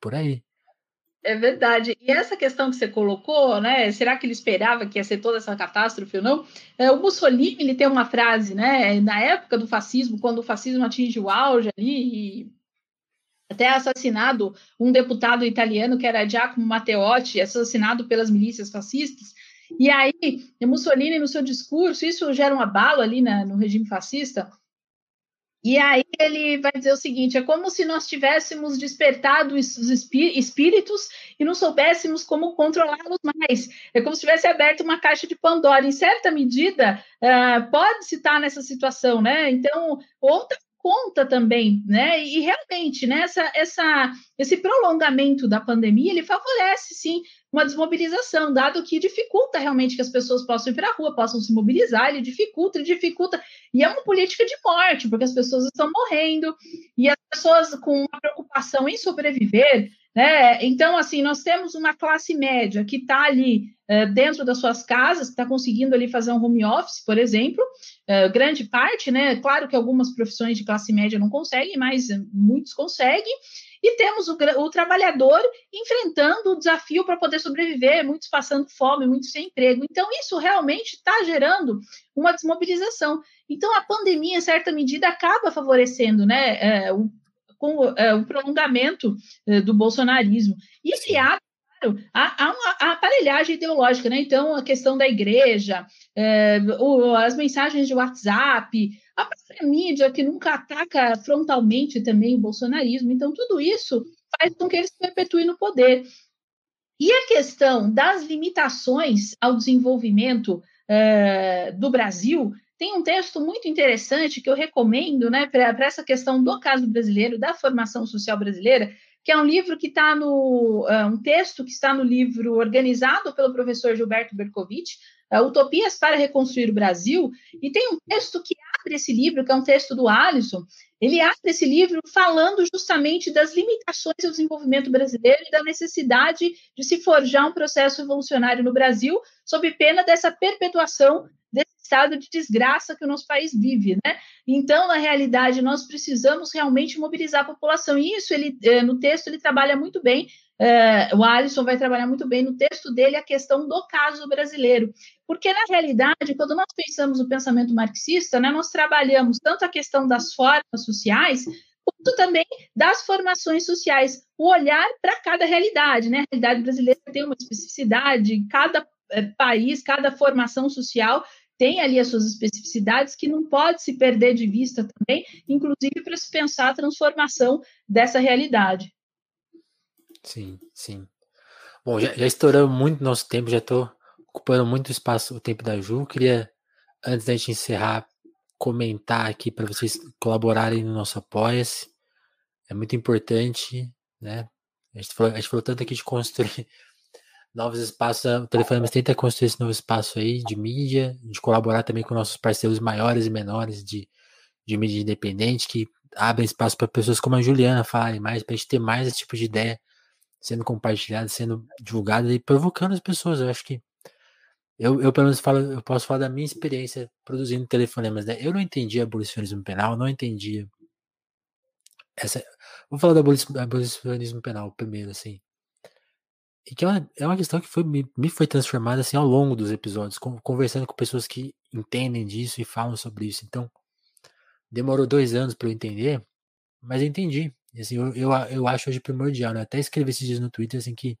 por aí. É verdade. E essa questão que você colocou, né? Será que ele esperava que ia ser toda essa catástrofe ou não? É, o Mussolini ele tem uma frase, né? Na época do fascismo, quando o fascismo atinge o auge ali, e até assassinado um deputado italiano que era Giacomo Matteotti, assassinado pelas milícias fascistas. E aí, Mussolini, no seu discurso, isso gera um abalo ali na, no regime fascista, e aí ele vai dizer o seguinte: é como se nós tivéssemos despertado os espíritos e não soubéssemos como controlá-los mais. É como se tivesse aberto uma caixa de Pandora. Em certa medida, uh, pode-se estar nessa situação, né? Então, outra conta também, né? E realmente, né, essa, essa, esse prolongamento da pandemia, ele favorece, sim, uma desmobilização, dado que dificulta realmente que as pessoas possam ir para a rua, possam se mobilizar, ele dificulta, ele dificulta, e é uma política de morte, porque as pessoas estão morrendo, e as pessoas com uma preocupação em sobreviver, né? Então, assim, nós temos uma classe média que está ali é, dentro das suas casas, está conseguindo ali fazer um home office, por exemplo, é, grande parte, né? Claro que algumas profissões de classe média não conseguem, mas muitos conseguem. E temos o, o trabalhador enfrentando o desafio para poder sobreviver, muitos passando fome, muitos sem emprego. Então, isso realmente está gerando uma desmobilização. Então, a pandemia, em certa medida, acaba favorecendo né, é, o, com é, o prolongamento é, do bolsonarismo. E se há há, há uma aparelhagem ideológica, né? Então, a questão da igreja, é, o, as mensagens de WhatsApp, a própria mídia que nunca ataca frontalmente também o bolsonarismo. Então, tudo isso faz com que eles se perpetuem no poder. E a questão das limitações ao desenvolvimento é, do Brasil tem um texto muito interessante que eu recomendo né, para essa questão do caso brasileiro, da formação social brasileira, que é um livro que está no. Uh, um texto que está no livro organizado pelo professor Gilberto Bercovitch, uh, Utopias para Reconstruir o Brasil, e tem um texto que abre esse livro, que é um texto do Alisson, ele abre esse livro falando justamente das limitações do desenvolvimento brasileiro e da necessidade de se forjar um processo evolucionário no Brasil, sob pena dessa perpetuação estado de desgraça que o nosso país vive, né? Então, na realidade, nós precisamos realmente mobilizar a população. E isso, ele, eh, no texto, ele trabalha muito bem. Uh, o Alisson vai trabalhar muito bem no texto dele a questão do caso brasileiro. Porque, na realidade, quando nós pensamos no pensamento marxista, né, nós trabalhamos tanto a questão das formas sociais, quanto também das formações sociais, o olhar para cada realidade. Né? A realidade brasileira tem uma especificidade, cada eh, país, cada formação social tem ali as suas especificidades que não pode se perder de vista também, inclusive para se pensar a transformação dessa realidade. Sim, sim. Bom, já, já estouramos muito nosso tempo, já estou ocupando muito espaço, o tempo da Ju. Queria, antes da gente encerrar, comentar aqui para vocês colaborarem no nosso Apoia-se. É muito importante, né? A gente, falou, a gente falou tanto aqui de construir novos espaços. O Telefone tenta construir esse novo espaço aí de mídia, de colaborar também com nossos parceiros maiores e menores de, de mídia independente, que abrem espaço para pessoas como a Juliana falarem mais, para a gente ter mais esse tipo de ideia sendo compartilhada, sendo divulgada e provocando as pessoas. Eu acho que eu, eu pelo menos falo, eu posso falar da minha experiência produzindo telefonemas, né? Eu não entendia abolicionismo penal, não entendia essa. Vou falar do abolicionismo penal primeiro, assim. E que é uma, é uma questão que foi, me, me foi transformada assim ao longo dos episódios, com, conversando com pessoas que entendem disso e falam sobre isso. Então, demorou dois anos para eu entender, mas eu entendi. E, assim, eu, eu, eu acho hoje primordial, né? Até escrevi esses dias no Twitter assim que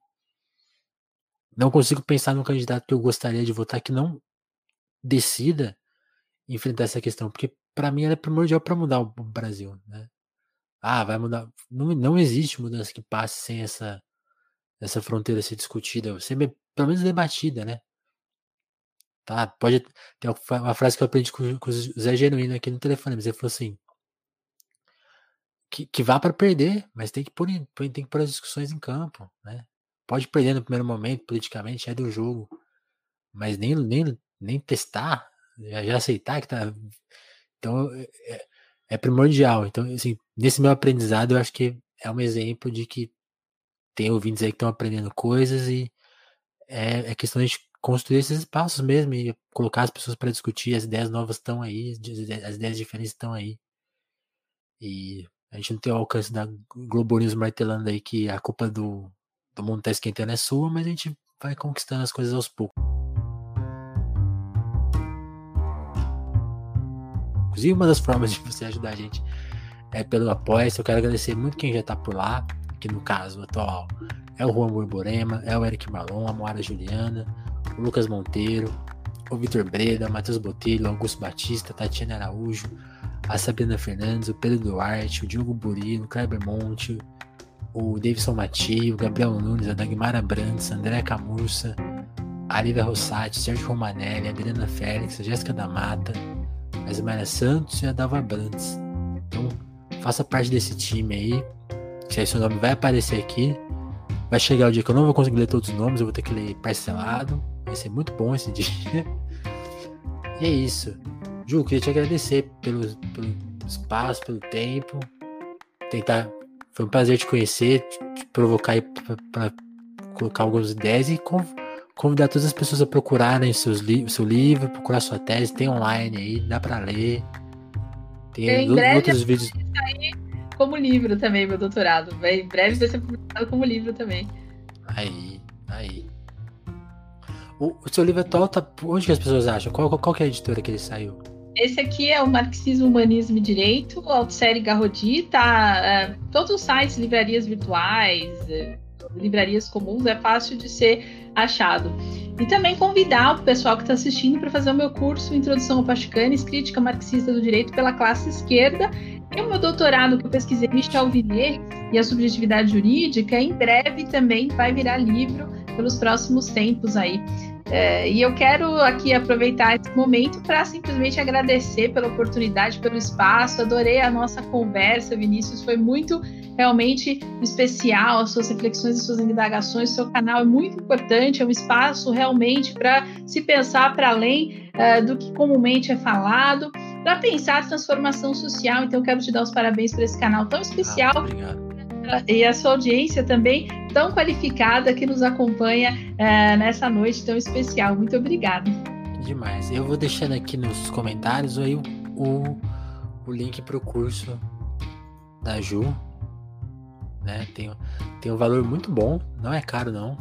não consigo pensar num candidato que eu gostaria de votar que não decida enfrentar essa questão, porque para mim ela é primordial para mudar o Brasil, né? Ah, vai mudar. Não, não existe mudança que passe sem essa essa fronteira ser discutida, ser pelo menos debatida, né? Tá? Pode ter uma frase que eu aprendi com, com o Zé Genuíno aqui no telefone, mas ele falou assim: que, que vá para perder, mas tem que pôr, tem que pôr as discussões em campo, né? Pode perder no primeiro momento, politicamente, é do jogo, mas nem, nem, nem testar, já, já aceitar que tá. Então, é, é, primordial. Então, assim, nesse meu aprendizado, eu acho que é um exemplo de que tem ouvintes aí que estão aprendendo coisas e é, é questão de construir esses espaços mesmo e colocar as pessoas para discutir, as ideias novas estão aí, as ideias diferentes estão aí. E a gente não tem o alcance da globalismo martelando aí que a culpa do, do mundo tá esquentando é sua, mas a gente vai conquistando as coisas aos poucos. Inclusive, uma das formas de você ajudar a gente é pelo apoio. Eu quero agradecer muito quem já tá por lá, que no caso atual é o Juan Borborema, é o Eric Malon, a Moara Juliana, o Lucas Monteiro, o Vitor Breda, o Matheus Botelho, Augusto Batista, Tatiana Araújo, a Sabrina Fernandes, o Pedro Duarte, o Diogo Burino, o Kleber Monte, o Davidson Mati, o Gabriel Nunes, a Dagmara Brandes, a André Camurça, a Lívia Rossati, Sérgio Romanelli, a Adriana Félix, a Jéssica da Mata, a Ismael Santos e a Dalva Brandes. Então, faça parte desse time aí, que aí seu nome vai aparecer aqui. Vai chegar o dia que eu não vou conseguir ler todos os nomes, eu vou ter que ler parcelado. Vai ser muito bom esse dia. E é isso. Ju, queria te agradecer pelo, pelo espaço, pelo tempo. Tentar. Foi um prazer te conhecer, te provocar aí para colocar algumas ideias e convidar todas as pessoas a procurarem seus li seu livro, procurar sua tese, tem online aí, dá para ler. Tem outros vídeos. Como livro também, meu doutorado. Em breve vai ser publicado como livro também. Aí, aí. O, o seu livro atual tá. Onde que as pessoas acham? Qual, qual, qual é a editora que ele saiu? Esse aqui é o Marxismo, Humanismo e Direito, Altsérie Garrodi, tá? É, todos os sites, livrarias virtuais, é, livrarias comuns, é fácil de ser achado. E também convidar o pessoal que está assistindo para fazer o meu curso Introdução ao Pachucanes, Crítica Marxista do Direito pela Classe Esquerda. E o meu doutorado que eu pesquisei Michel Villiers e a Subjetividade Jurídica, em breve também vai virar livro pelos próximos tempos aí. É, e eu quero aqui aproveitar esse momento para simplesmente agradecer pela oportunidade, pelo espaço. Adorei a nossa conversa, Vinícius. Foi muito realmente especial, as suas reflexões e suas indagações. Seu canal é muito importante, é um espaço realmente para se pensar para além uh, do que comumente é falado, para pensar a transformação social. Então, quero te dar os parabéns por esse canal tão especial. Ah, obrigado e a sua audiência também tão qualificada que nos acompanha é, nessa noite tão especial. Muito obrigada. Demais. Eu vou deixando aqui nos comentários aí o, o, o link para o curso da Ju. Né? Tem, tem um valor muito bom, não é caro não.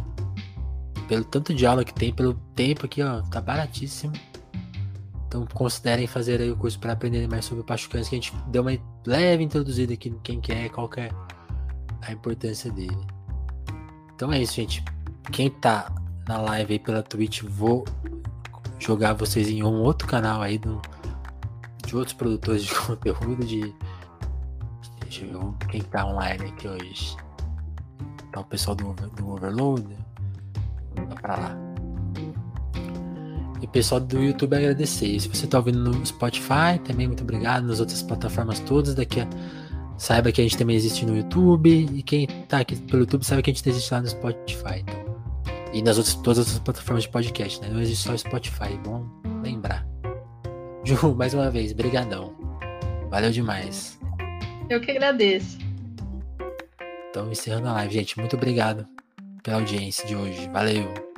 Pelo tanto de aula que tem, pelo tempo aqui, ó, tá baratíssimo. Então considerem fazer aí o curso para aprender mais sobre o Pachucans, que a gente deu uma leve introduzida aqui no quem quer, qual que é a importância dele. Então é isso, gente. Quem tá na live aí pela Twitch, vou jogar vocês em um outro canal aí do, de outros produtores de conteúdo de. Deixa eu ver quem tá online aqui hoje. Tá o pessoal do, do Overload. Vamos pra lá. E pessoal do YouTube agradecer. Se você tá ouvindo no Spotify, também muito obrigado. Nas outras plataformas todas, daqui a Saiba que a gente também existe no YouTube. E quem tá aqui pelo YouTube sabe que a gente existe lá no Spotify. Então. E nas outras, todas as outras plataformas de podcast, né? Não existe só Spotify, bom lembrar. Ju, mais uma vez, brigadão. Valeu demais. Eu que agradeço. Então, encerrando a live, gente. Muito obrigado pela audiência de hoje. Valeu.